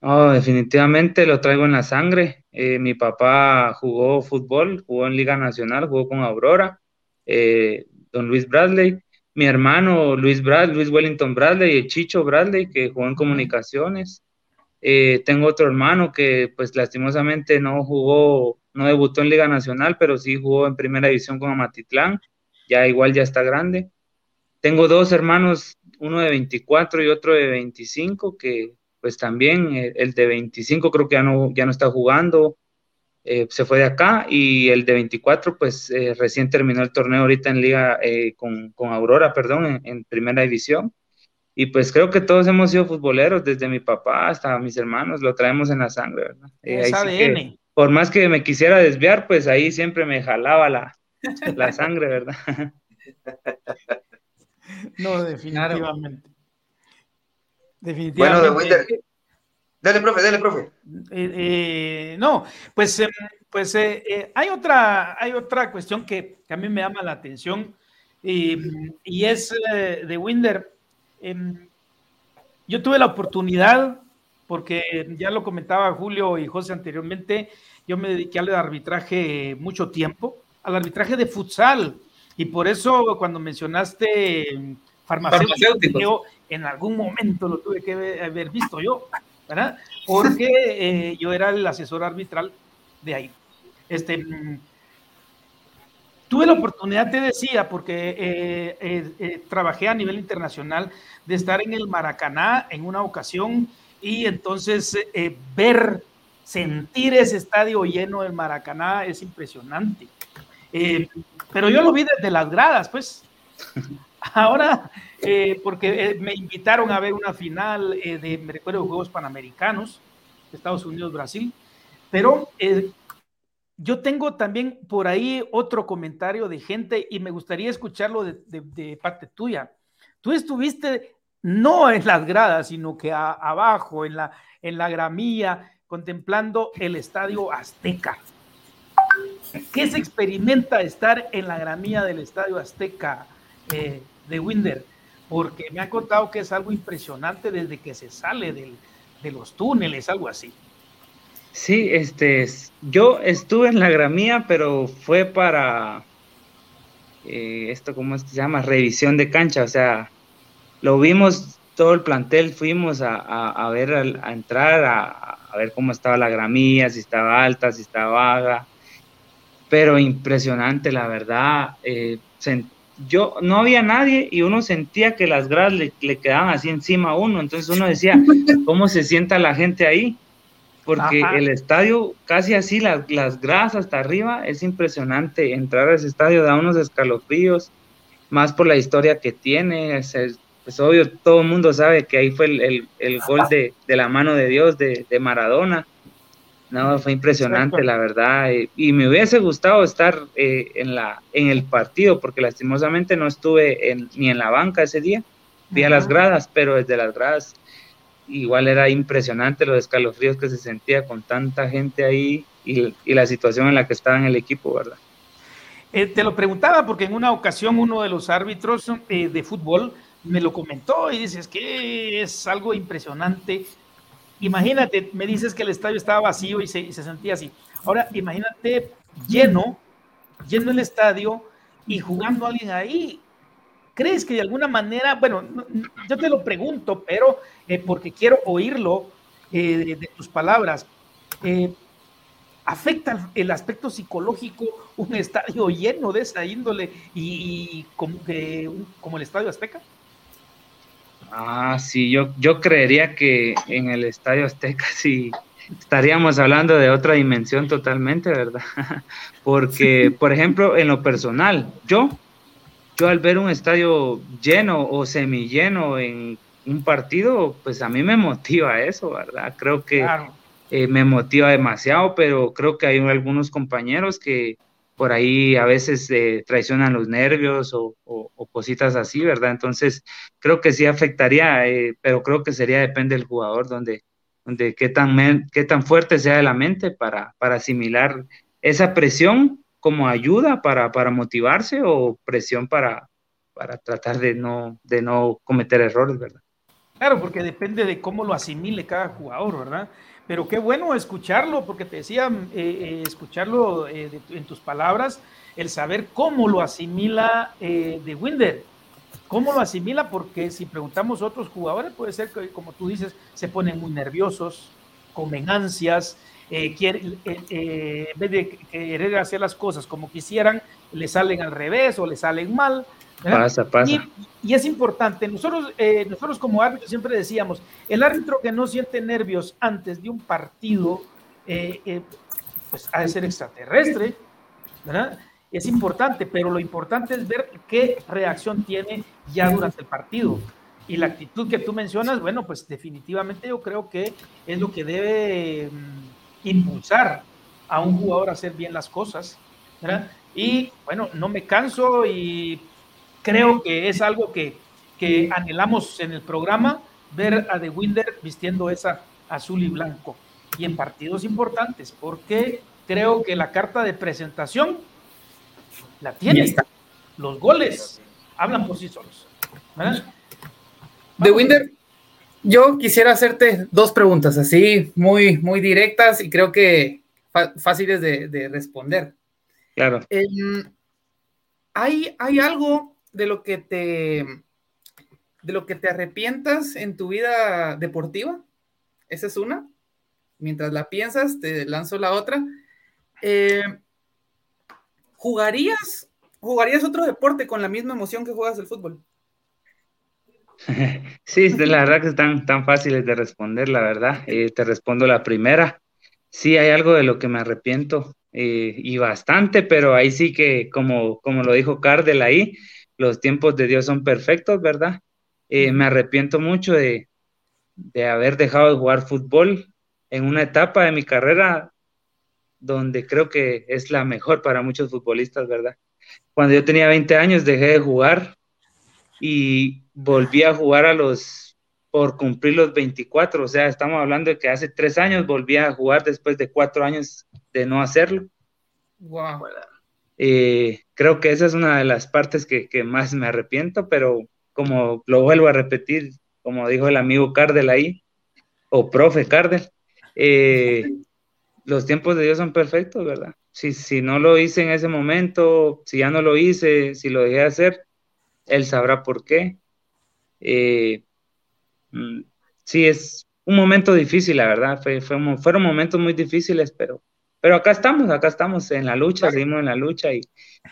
D: Oh, definitivamente lo traigo en la sangre. Eh, mi papá jugó fútbol, jugó en Liga Nacional, jugó con Aurora eh, don Luis Bradley, mi hermano Luis, Brad, Luis Wellington Bradley, y Chicho Bradley, que jugó en comunicaciones. Eh, tengo otro hermano que pues lastimosamente no jugó, no debutó en Liga Nacional, pero sí jugó en primera división con Amatitlán, ya igual ya está grande. Tengo dos hermanos, uno de 24 y otro de 25, que pues también eh, el de 25 creo que ya no, ya no está jugando, eh, se fue de acá y el de 24 pues eh, recién terminó el torneo ahorita en liga eh, con, con, Aurora, perdón, en, primera división. Y pues creo que todos hemos sido futboleros, desde mi papá hasta mis hermanos, lo traemos en la sangre, ¿verdad?
C: Es ADN.
D: por más que me quisiera desviar, pues ahí siempre me jalaba la, la sangre, ¿verdad?
C: no, definitivamente. Definitivamente.
A: Bueno, Dale, profe, dale, profe.
C: Eh, eh, no, pues, em, pues eh, hay, otra, hay otra cuestión que, a mí me llama la atención y es de Winder. Em, yo tuve la oportunidad, porque ya lo comentaba Julio y José anteriormente, yo me dediqué al arbitraje mucho tiempo, al arbitraje de futsal. Y por eso cuando mencionaste em, farmacéutico, en algún momento lo tuve que haber visto yo. ¿Verdad? Porque eh, yo era el asesor arbitral de ahí. Este, mm, tuve la oportunidad, te decía, porque eh, eh, trabajé a nivel internacional, de estar en el Maracaná en una ocasión y entonces ver, sentir ese estadio lleno del Maracaná es impresionante. pero yo lo vi desde las gradas, pues. Ahora, eh, porque eh, me invitaron a ver una final eh, de, me recuerdo, Juegos Panamericanos, Estados Unidos-Brasil, pero yo tengo también por ahí otro comentario de gente y me gustaría escucharlo de, parte tuya. Tú estuviste no en las gradas, sino que abajo, en la, en la gramilla, contemplando el estadio Azteca. ¿Qué se experimenta estar en la gramilla del estadio Azteca? de Winder, porque me ha contado que es algo impresionante desde que se sale de los túneles, algo así.
D: Sí, este, yo estuve en la gramía, pero fue para eh, esto, ¿cómo se llama? Revisión de cancha, o sea, lo vimos todo el plantel, fuimos a, ver, a, entrar, a, ver cómo estaba la gramía, si estaba alta, si estaba baja, pero impresionante, la verdad. Eh, yo no había nadie y uno sentía que las gradas le, quedaban así encima a uno, entonces uno decía, ¿cómo se sienta la gente ahí? Porque el estadio, casi así, las, las gradas hasta arriba, es impresionante. Entrar a ese estadio da unos escalofríos, más por la historia que tiene. Es, obvio, todo el mundo sabe que ahí fue el, el, gol de, de, la mano de Dios de, de Maradona no, fue impresionante, la verdad. Eh, y me hubiese gustado estar eh, en, la, en el partido, porque lastimosamente no estuve ni en la banca ese día. Vi a las gradas, pero desde las gradas igual era impresionante los escalofríos que se sentía con tanta gente ahí y, la situación en la que estaba en el equipo, ¿verdad?
C: Eh, te lo preguntaba porque en una ocasión uno de los árbitros de fútbol me lo comentó y dices que es algo impresionante Imagínate, me dices que el estadio estaba vacío y se, sentía así. Ahora, imagínate lleno, lleno el estadio y jugando alguien ahí. ¿crees que de alguna manera, bueno, yo te lo pregunto, pero eh, porque quiero oírlo eh, de, tus palabras, eh, ¿afecta el aspecto psicológico un estadio lleno de esa índole y, como, como el Estadio Azteca?
D: Ah, sí, yo, yo creería que en el Estadio Azteca sí estaríamos hablando de otra dimensión totalmente, ¿verdad? Porque, por ejemplo, en lo personal, yo, yo al ver un estadio lleno o semilleno en un partido, pues a mí me motiva eso, ¿verdad? Creo que eh, me motiva demasiado, pero creo que hay algunos compañeros que por ahí a veces eh, traicionan los nervios o, cositas así, ¿verdad? Entonces, creo que sí afectaría, eh, pero creo que sería depende del jugador, donde, donde qué, tan qué tan fuerte sea la mente para, para asimilar esa presión como ayuda para, para motivarse o presión para, para tratar de no, de no cometer errores, ¿verdad?
C: Claro, porque depende de cómo lo asimile cada jugador, ¿verdad? Pero qué bueno escucharlo, porque te decía, eh, eh, escucharlo eh, en tus palabras, el saber cómo lo asimila de Winder. ¿Cómo lo asimila? Porque si preguntamos a otros jugadores, puede ser que, como tú dices, se ponen muy nerviosos, comen ansias, en vez de querer hacer las cosas como quisieran, le salen al revés o le salen mal.
D: Pasa, pasa.
C: Y, es importante, nosotros, eh, nosotros como árbitros siempre decíamos, el árbitro que no siente nervios antes de un partido, eh, eh, pues ha de ser extraterrestre, ¿verdad? Es importante, pero lo importante es ver qué reacción tiene ya durante el partido. Y la actitud que tú mencionas, bueno, pues definitivamente yo creo que es lo que debe mm, impulsar a un jugador a hacer bien las cosas. ¿verdad? Y bueno, no me canso y creo que es algo que, que anhelamos en el programa, ver a The Winder vistiendo esa azul y blanco y en partidos importantes, porque creo que la carta de presentación la tiene. Los goles hablan por sí solos.
B: The Winder, yo quisiera hacerte dos preguntas así, muy, muy directas y creo que fáciles de, responder.
D: Claro.
B: ¿hay, ¿Hay algo de lo que te de lo que te arrepientas en tu vida deportiva? Esa es una. Mientras la piensas, te lanzo la otra. Eh, ¿Jugarías, jugarías otro deporte con la misma emoción que juegas el fútbol?
D: Sí, la verdad que están tan fáciles de responder, la verdad. Eh, te respondo la primera. Sí, hay algo de lo que me arrepiento eh, y bastante, pero ahí sí que, como, como lo dijo Cardel ahí, los tiempos de Dios son perfectos, ¿verdad? Eh, me arrepiento mucho de, haber dejado de jugar fútbol en una etapa de mi carrera donde creo que es la mejor para muchos futbolistas, ¿verdad? Cuando yo tenía 20 años dejé de jugar y volví a jugar a los, por cumplir los 24, o sea, estamos hablando de que hace tres años volví a jugar después de cuatro años de no hacerlo.
B: Wow.
D: Eh, creo que esa es una de las partes que, más me arrepiento, pero como lo vuelvo a repetir, como dijo el amigo Cardel ahí, o profe Cardel, eh, los tiempos de Dios son perfectos, ¿verdad? Si, si no lo hice en ese momento, si ya no lo hice, si lo dejé de hacer, Él sabrá por qué. Eh, mm, sí, es un momento difícil, la verdad, fue, fueron momentos muy difíciles, pero pero acá estamos, acá estamos en la lucha, seguimos en la lucha y,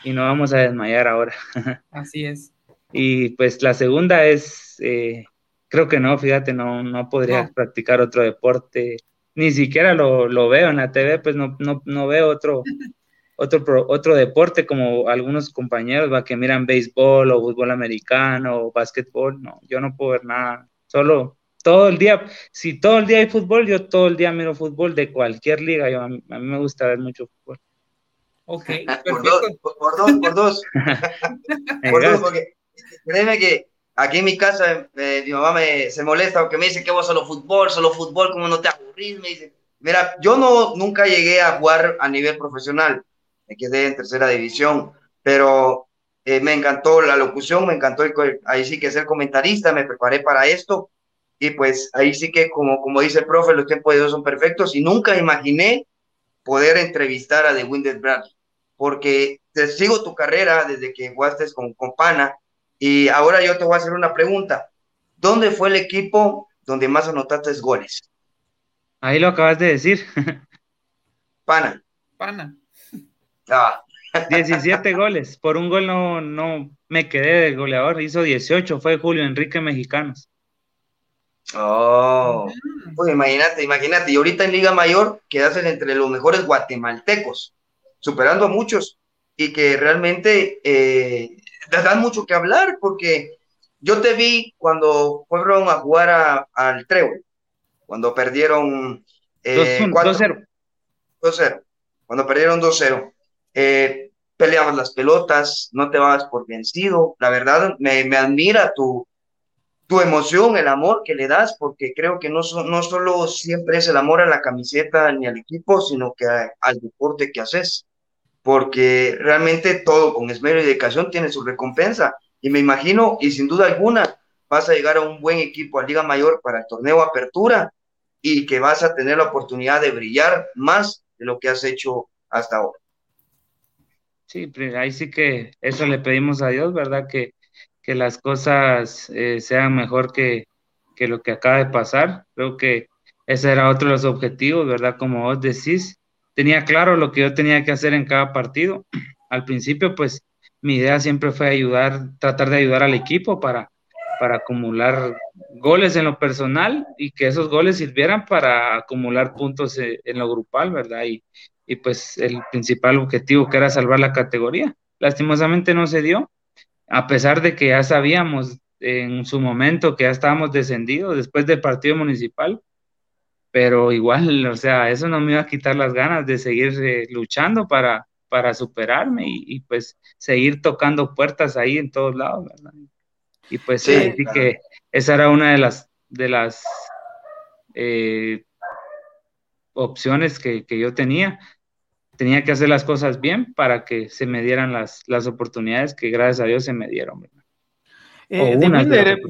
D: no vamos a desmayar ahora.
B: Así es.
D: Y pues la segunda es, eh, creo que no, fíjate, no, no podría practicar otro deporte, ni siquiera lo, veo en la TV, pues no, no, veo otro, otro, otro deporte como algunos compañeros va que miran béisbol o fútbol americano o básquetbol, no, yo no puedo ver nada, solo todo el día, si todo el día hay fútbol, yo todo el día miro fútbol de cualquier liga, yo, a, mí, me gusta ver mucho fútbol.
B: Ok,
A: por dos, por, dos, por dos. por dos, porque créeme que aquí en mi casa eh, mi mamá me, se molesta porque me dice que vos solo fútbol, solo fútbol, como no te aburrís, me dice. Mira, yo no, nunca llegué a jugar a nivel profesional, me quedé en tercera división, pero eh, me encantó la locución, me encantó ahí sí que ser comentarista, me preparé para esto y pues ahí sí que, como, como dice el profe, los tiempos de Dios son perfectos y nunca imaginé poder entrevistar a The Winded Bradley, porque te sigo tu carrera desde que jugaste con, con Pana Y ahora yo te voy a hacer una pregunta. ¿Dónde fue el equipo donde más anotaste goles?
D: Ahí lo acabas de decir.
A: Pana.
B: Pana.
A: Ah.
D: 17 goles. Por un gol no, no me quedé de goleador. Hizo 18. Fue Julio Enrique Mexicanos.
A: Oh, pues imagínate, imagínate. Y ahorita en Liga Mayor quedas entre los mejores guatemaltecos, superando a muchos y que realmente eh, dan mucho que hablar porque yo te vi cuando fueron a jugar al Trébol, cuando perdieron
D: 2-0.
A: Eh, 2-0. Cuando perdieron 2-0. Eh, peleabas las pelotas, no te vas por vencido. La verdad, me, me admira tu, tu emoción, el amor que le das, porque creo que no, no solo siempre es el amor a la camiseta ni al equipo, sino que al deporte que haces, porque realmente todo con esmero y dedicación tiene su recompensa. Y me imagino, y sin duda alguna, vas a llegar a un buen equipo a Liga Mayor para el torneo Apertura y que vas a tener la oportunidad de brillar más de lo que has hecho hasta ahora.
D: Sí, ahí sí que eso le pedimos a Dios, ¿verdad? Que, que las cosas eh, sean mejor que, que, lo que acaba de pasar. Creo que ese era otro de los objetivos, ¿verdad? Como vos decís, tenía claro lo que yo tenía que hacer en cada partido. Al principio, pues mi idea siempre fue ayudar, tratar de ayudar al equipo para, para acumular goles en lo personal y que esos goles sirvieran para acumular puntos en, en lo grupal, ¿verdad? Y, y pues el principal objetivo que era salvar la categoría. Lastimosamente no se dio, a pesar de que ya sabíamos en su momento que ya estábamos descendidos después del partido municipal, pero igual, o sea, eso no me iba a quitar las ganas de seguir eh, luchando para, para superarme y, pues seguir tocando puertas ahí en todos lados, ¿verdad? Y pues sí, que esa era una de las, de las eh, opciones que, que, yo tenía. Tenía que hacer las cosas bien para que se me dieran las, las oportunidades que gracias a Dios se me dieron.
C: Eh, de Winder,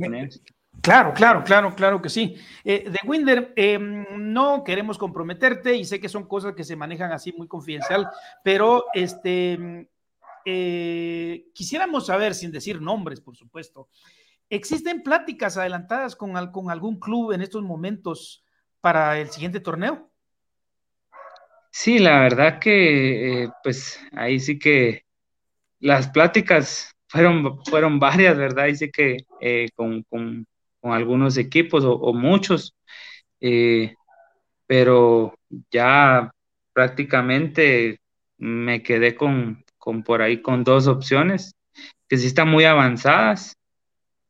C: claro, claro, claro, claro que sí. Eh, de Winder, em, no queremos comprometerte y sé que son cosas que se manejan así muy confidencial, pero este, eh, quisiéramos saber, sin decir nombres, por supuesto, ¿existen pláticas adelantadas con, con algún club en estos momentos para el siguiente torneo?
D: Sí, la verdad que, eh, pues ahí sí que las pláticas fueron, fueron varias, ¿verdad? Ahí sí que eh, con, con, con, algunos equipos o, muchos, eh, pero ya prácticamente me quedé con, con por ahí con dos opciones que sí están muy avanzadas,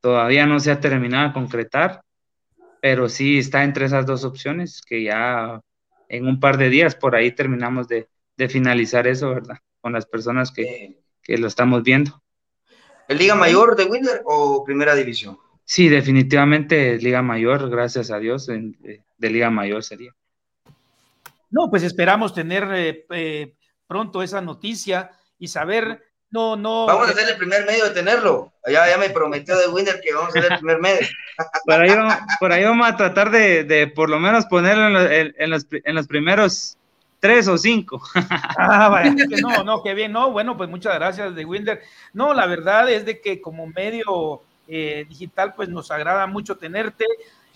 D: todavía no se ha terminado de concretar, pero sí está entre esas dos opciones que ya en un par de días por ahí terminamos de, finalizar eso, ¿verdad? Con las personas que, lo estamos viendo.
A: ¿El Liga Mayor de Winter o Primera División?
D: Sí, definitivamente Liga Mayor, gracias a Dios, de, Liga Mayor sería.
C: No, pues esperamos tener eh, eh, pronto esa noticia y saber no, no.
A: Vamos a ser el primer medio de tenerlo. Ya, ya me prometió de Winder que vamos a ser el primer medio.
D: por, ahí vamos, por ahí vamos a tratar de, de por lo menos ponerlo en, en, los, en los primeros tres o cinco.
C: ah, vaya, no, no, qué bien, no, bueno, pues muchas gracias de Winder. No, la verdad es de que como medio eh, digital, pues nos agrada mucho tenerte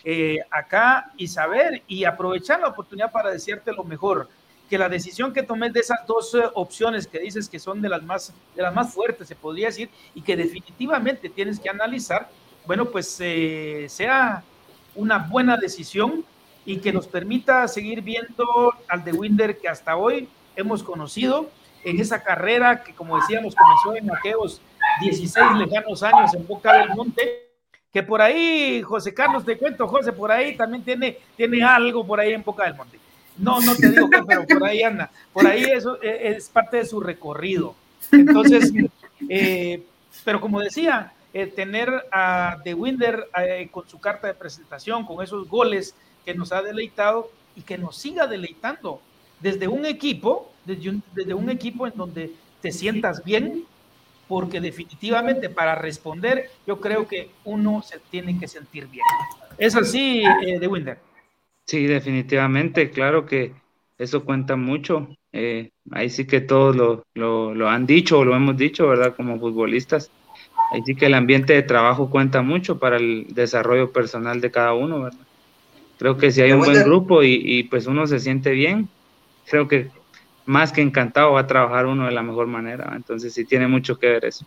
C: eh, acá y saber y aprovechar la oportunidad para decirte lo mejor que la decisión que tomes de esas dos eh, opciones que dices que son de las más de las más fuertes se podría decir y que definitivamente tienes que analizar bueno pues eh, sea una buena decisión y que nos permita seguir viendo al de Winder que hasta hoy hemos conocido en esa carrera que como decíamos comenzó en aquellos 16 lejanos años en Boca del Monte que por ahí José Carlos te cuento José por ahí también tiene tiene algo por ahí en Boca del Monte no, no te digo pero por ahí anda. Por ahí eso e, es parte de su recorrido. Entonces, eh, pero como decía, eh, tener a De Winder eh, con su carta de presentación, con esos goles que nos ha deleitado y que nos siga deleitando desde un equipo, desde un, equipo en donde te sientas bien, porque definitivamente para responder yo creo que uno se tiene que sentir bien. Es así, De Winder.
D: Sí, definitivamente, claro que eso cuenta mucho. Eh, ahí sí que todos lo, lo, han dicho o lo hemos dicho, ¿verdad? Como futbolistas, Así que el ambiente de trabajo cuenta mucho para el desarrollo personal de cada uno, ¿verdad? Creo que si hay un buen grupo y, y pues uno se siente bien, creo que más que encantado va a trabajar uno de la mejor manera. Entonces sí tiene mucho que ver eso.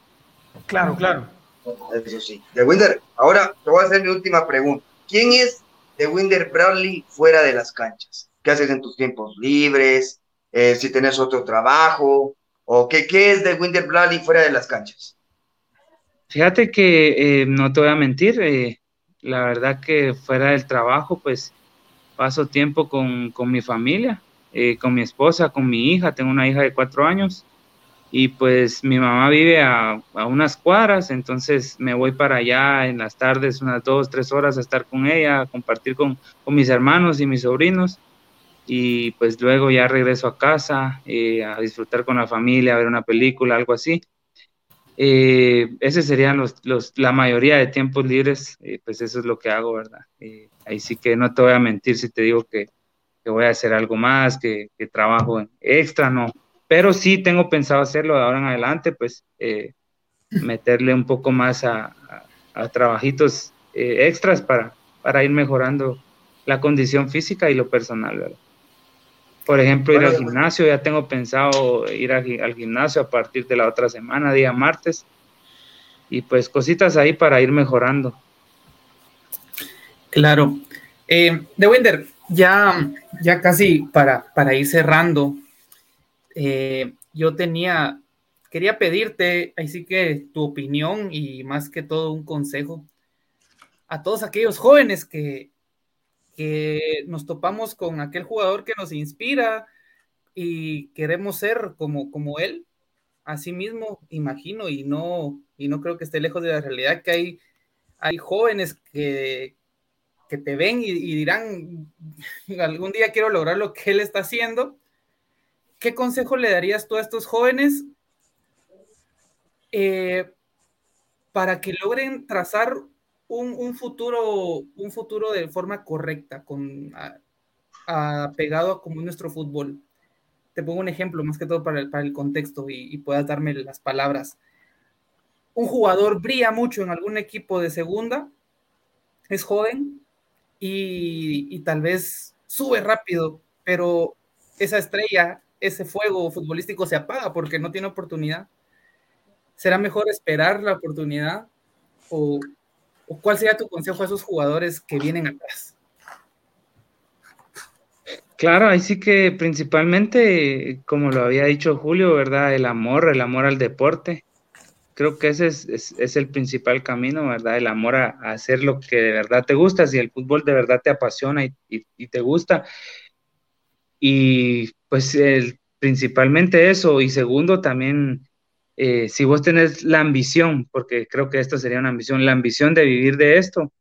C: Claro, claro.
A: Eso sí. De Winder, ahora te voy a hacer mi última pregunta. ¿Quién es de Winder Bradley fuera de las canchas? ¿Qué haces en tus tiempos libres? Eh, si tenés otro trabajo, o qué, qué es de Winder Bradley fuera de las canchas.
D: Fíjate que eh, no te voy a mentir, eh, la verdad que fuera del trabajo, pues paso tiempo con, con mi familia, con mi esposa, con mi hija, tengo una hija de cuatro años y pues mi mamá vive a, a, unas cuadras, entonces me voy para allá en las tardes, unas dos, tres horas a estar con ella, a compartir con, con mis hermanos y mis sobrinos y pues luego ya regreso a casa eh, a disfrutar con la familia, a ver una película, algo así. Eh, ese serían los, los, la mayoría de tiempos libres, eh, pues eso es lo que hago, ¿verdad? Eh, ahí sí que no te voy a mentir si te digo que, que voy a hacer algo más, que, que, trabajo extra, no. Pero sí tengo pensado hacerlo de ahora en adelante, pues meterle un poco más a, a, a trabajitos extras para, para ir mejorando la condición física y lo personal, ¿verdad? Por ejemplo, ir al gimnasio, ya tengo pensado ir al gimnasio a partir de la otra semana, día martes. Y pues cositas ahí para ir mejorando.
B: Claro. Eh, de Winder, ya, ya casi para, para ir cerrando, eh, yo tenía, quería pedirte, así que tu opinión y más que todo un consejo a todos aquellos jóvenes que, que nos topamos con aquel jugador que nos inspira y queremos ser como, como él. Así mismo, imagino, y no, y no creo que esté lejos de la realidad, que hay, hay jóvenes que, que te ven y, y dirán, algún día quiero lograr lo que él está haciendo. ¿Qué consejo le darías tú a estos jóvenes eh, para que logren trazar un, futuro, un futuro de forma correcta, con, a, pegado a como nuestro fútbol. Te pongo un ejemplo, más que todo para el, contexto y, puedas darme las palabras. Un jugador brilla mucho en algún equipo de segunda, es joven y tal vez sube rápido, pero esa estrella, ese fuego futbolístico se apaga porque no tiene oportunidad. ¿Será mejor esperar la oportunidad o, ¿Cuál sería tu consejo a esos jugadores que vienen atrás?
D: Claro, ahí sí que principalmente, como lo había dicho Julio, ¿verdad? El amor, el amor al deporte. Creo que ese es, es, el principal camino, ¿verdad? El amor a, a, hacer lo que de verdad te gusta, si el fútbol de verdad te apasiona y, y, y te gusta. Y pues el, principalmente eso. Y segundo, también eh, si vos tenés la ambición, porque creo que esto sería una ambición, la ambición de vivir de esto,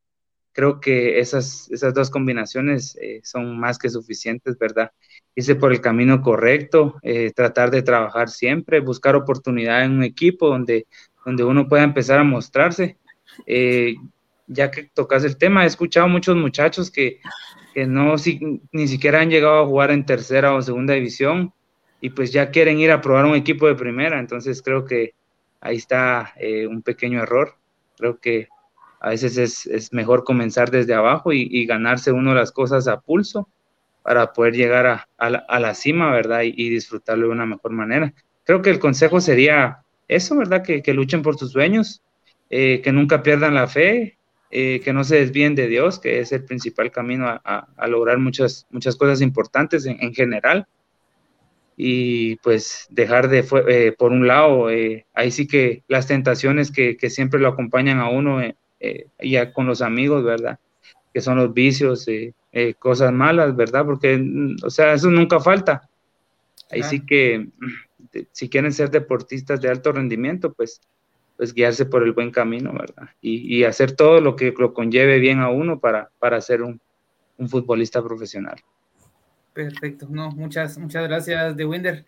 D: creo que esas, esas dos combinaciones eh, son más que suficientes, ¿verdad? Irse por el camino correcto, eh, tratar de trabajar siempre, buscar oportunidad en un equipo donde, donde uno pueda empezar a mostrarse. Eh, ya que tocas el tema, he escuchado muchos muchachos que, que no si, ni siquiera han llegado a jugar en tercera o segunda división, y pues ya quieren ir a probar un equipo de primera, entonces creo que ahí está eh, un pequeño error. Creo que a veces es, es mejor comenzar desde abajo y, ganarse uno las cosas a pulso para poder llegar a, la, a la, cima, ¿verdad? Y, disfrutarlo de una mejor manera. Creo que el consejo sería eso, ¿verdad? Que, que luchen por sus sueños, eh, que nunca pierdan la fe, eh, que no se desvíen de Dios, que es el principal camino a, a lograr muchas, muchas cosas importantes en, en general y pues dejar de, eh, por un lado, eh, ahí sí que las tentaciones que, que, siempre lo acompañan a uno, eh, eh ya con los amigos, ¿verdad? Que son los vicios, cosas malas, ¿verdad? Porque, mm, o sea, eso nunca falta. Ahí sí que, si quieren ser deportistas de alto rendimiento, pues, pues guiarse por el buen camino, ¿verdad? Y, y hacer todo lo que lo conlleve bien a uno para, para ser un, un futbolista profesional.
B: Perfecto, no, muchas, muchas gracias, De Winder.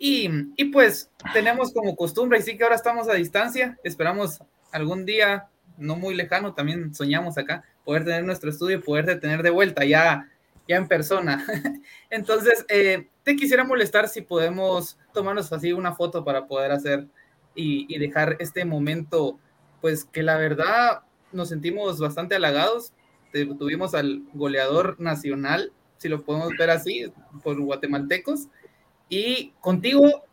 B: Y, y, pues tenemos como costumbre, y sí que ahora estamos a distancia, esperamos algún día, no muy lejano, también soñamos acá, poder tener nuestro estudio y poder tener de vuelta ya, ya en persona. Entonces, eh, te quisiera molestar si podemos tomarnos así una foto para poder hacer y, y dejar este momento pues que la verdad nos sentimos bastante halagados. Tuvimos al goleador nacional, si lo podemos ver así, por guatemaltecos. Y contigo,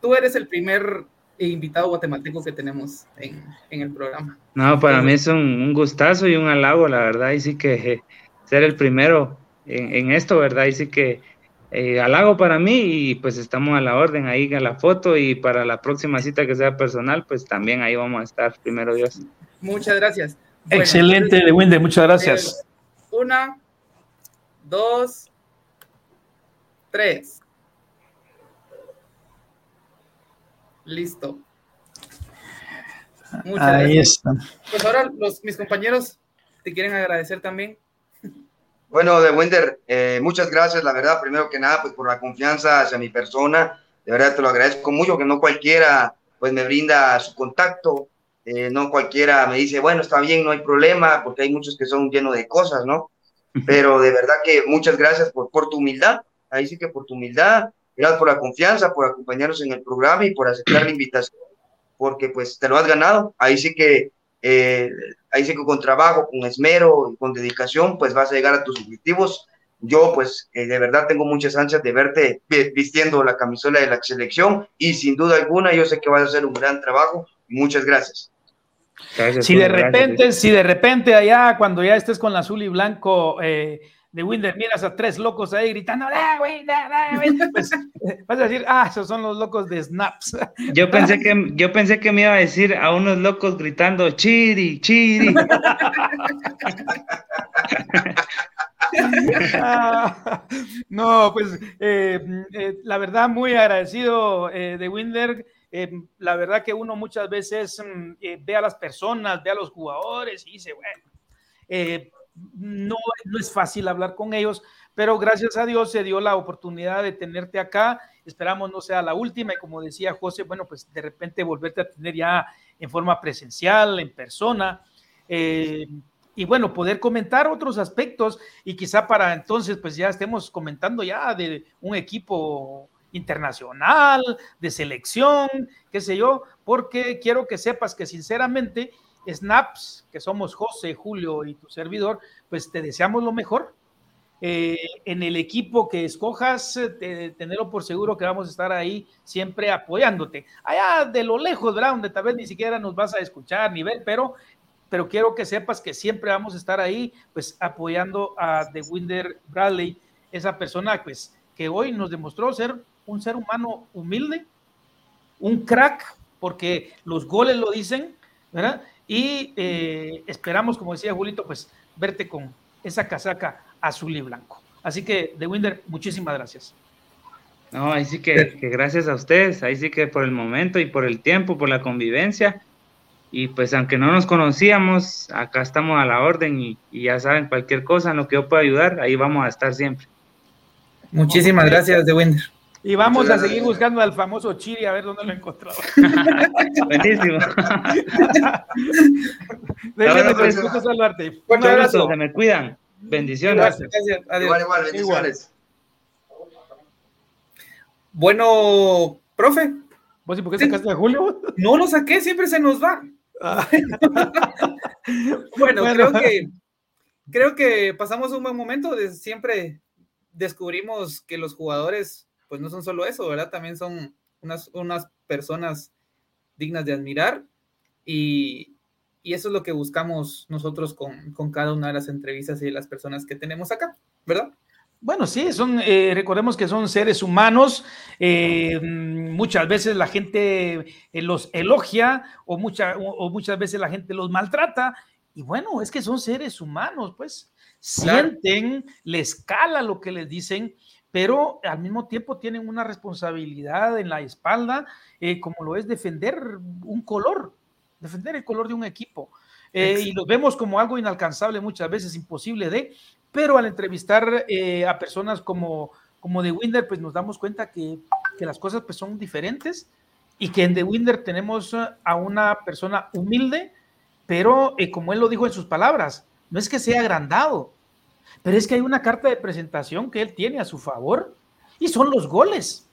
B: tú eres el primer invitado guatemalteco que tenemos en, el programa.
D: No, para mí es un, gustazo y un halago, la verdad, y sí que ser el primero en, en, esto, ¿verdad? Y sí que eh, halago para mí y pues estamos a la orden ahí a la foto y para la próxima cita que sea personal, pues también ahí vamos a estar, primero Dios.
B: Muchas gracias.
C: Excelente, de Winder, muchas gracias.
B: Eh, una, dos, tres. Listo.
C: Muchas ahí gracias. está.
B: Pues ahora los, mis compañeros te quieren agradecer también.
A: Bueno, de Wender, eh, muchas gracias, la verdad, primero que nada, pues por la confianza hacia mi persona, de verdad te lo agradezco mucho, que no cualquiera, pues me brinda su contacto, eh, no cualquiera me dice, bueno, está bien, no hay problema, porque hay muchos que son llenos de cosas, ¿no? Pero de verdad que muchas gracias por, por tu humildad, ahí sí que por tu humildad, gracias por la confianza, por acompañarnos en el programa y por aceptar la invitación, porque pues te lo has ganado, ahí sí que eh, ahí sí que con trabajo, con esmero y con dedicación, pues vas a llegar a tus objetivos. Yo, pues, eh, de verdad tengo muchas ansias de verte vistiendo la camisola de la selección y sin duda alguna yo sé que vas a hacer un gran trabajo. Muchas gracias.
C: si de repente, si de repente allá cuando ya estés con la azul y blanco eh, de Winder, miras a tres locos ahí gritando, pues, vas a decir, ah, esos son los locos de Snaps.
D: Yo pensé que, yo pensé que me iba a decir a unos locos gritando, chiri, chiri.
C: no, pues eh, eh, la verdad muy agradecido eh, de Winder. la verdad que uno muchas veces mm, ve a las personas, ve a los jugadores y dice, bueno, no, no es fácil hablar con ellos, pero gracias a Dios se dio la oportunidad de tenerte acá. Esperamos no sea la última y como decía José, bueno, pues de repente volverte a tener ya en forma presencial, en persona. Eh, y bueno, poder comentar otros aspectos y quizá para entonces pues ya estemos comentando ya de un equipo internacional, de selección, qué sé yo, porque quiero que sepas que sinceramente Snaps, que somos José, Julio y tu servidor, pues te deseamos lo mejor. Eh, en el equipo que escojas, eh, tenerlo por seguro que vamos a estar ahí siempre apoyándote. Allá de lo lejos, ¿verdad? Donde tal vez ni siquiera nos vas a escuchar ni ver, pero, pero quiero que sepas que siempre vamos a estar ahí, pues apoyando a The Winder Bradley, esa persona, pues, que hoy nos demostró ser un ser humano humilde, un crack, porque los goles lo dicen, ¿verdad? Y eh, esperamos, como decía Julito, pues verte con esa casaca azul y blanco. Así que, De Winder, muchísimas gracias.
D: No, ahí sí que, gracias a ustedes, ahí sí que por el momento y por el tiempo, por la convivencia. Y pues aunque no nos conocíamos, acá estamos a la orden y, ya saben, cualquier cosa en lo que yo pueda ayudar, ahí vamos a estar siempre.
B: Muchísimas gracias, De Winder.
C: Y vamos a seguir buscando al famoso Chiri a ver dónde lo encontramos.
D: Buenísimo.
C: Déjenme pues, saludarte.
D: Un abrazo. Se me cuidan. Bendiciones.
A: Gracias. Adiós. Igual, igual, bendiciones.
B: Bueno, profe.
C: ¿Vos y por qué sacaste a Julio?
B: No lo saqué, siempre se nos va. Ah. bueno, creo que creo que pasamos un buen momento. De, siempre descubrimos que los jugadores pues no son solo eso, ¿verdad? También son unas, unas personas dignas de admirar y, eso es lo que buscamos nosotros con, cada una de las entrevistas y de las personas que tenemos acá, ¿verdad?
C: Bueno, sí, son, eh, recordemos que son seres humanos. Eh, muchas veces la gente eh, los elogia o, o, muchas veces la gente los maltrata. Y bueno, es que son seres humanos, pues sienten, les cala lo que les dicen pero al mismo tiempo tienen una responsabilidad en la espalda, eh, como lo es defender un color, defender el color de un equipo. Eh, y los vemos como algo inalcanzable muchas veces, imposible de, pero al entrevistar eh, a personas como, como The Winder, pues nos damos cuenta que, que las cosas pues son diferentes y que en The Winder tenemos a una persona humilde, pero como él lo dijo en sus palabras, no es que sea agrandado, pero es que hay una carta de presentación que él tiene a su favor y son los goles.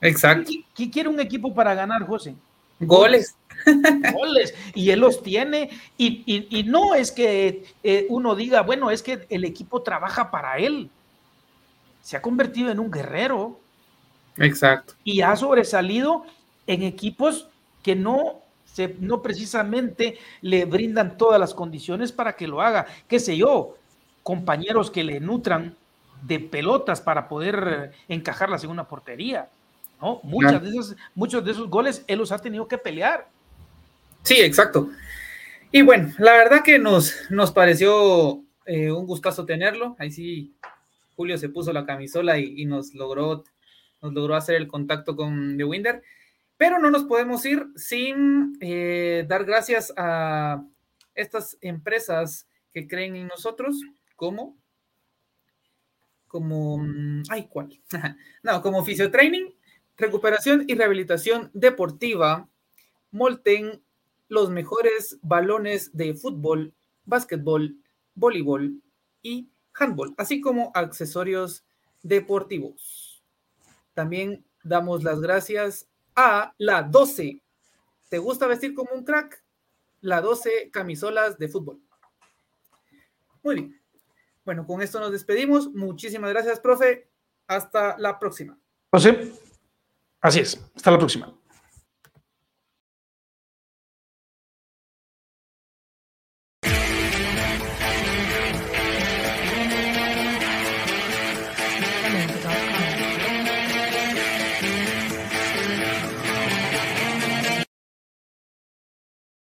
B: Exacto.
C: ¿Qué, quiere un equipo para ganar, José?
B: Goles.
C: Goles. Y él los tiene. Y, no es que eh, uno diga, bueno, es que el equipo trabaja para él. Se ha convertido en un guerrero.
B: Exacto.
C: Y ha sobresalido en equipos que no, se, no precisamente le brindan todas las condiciones para que lo haga. Qué sé yo, compañeros que le nutran de pelotas para poder encajarlas en una portería. ¿no? Muchas de esos, muchos de esos goles él los ha tenido que pelear.
B: Sí, exacto. Y bueno, la verdad que nos, nos pareció eh, un gustazo tenerlo. Ahí sí, Julio se puso la camisola y, nos, logró, nos logró hacer el contacto con The Winder. Pero no nos podemos ir sin eh, dar gracias a estas empresas que creen en nosotros, como, como, mm, ay, ¿cuál? no, como Fisiotraining, Recuperación y Rehabilitación Deportiva, Molten, los mejores balones de fútbol, básquetbol, voleibol y handball, así como accesorios deportivos. También damos las gracias a la 12. ¿Te gusta vestir como un crack? La 12 camisolas de fútbol. Muy bien. Bueno, con esto nos despedimos. Muchísimas gracias, profe. Hasta la próxima.
C: José, así es. Hasta la próxima.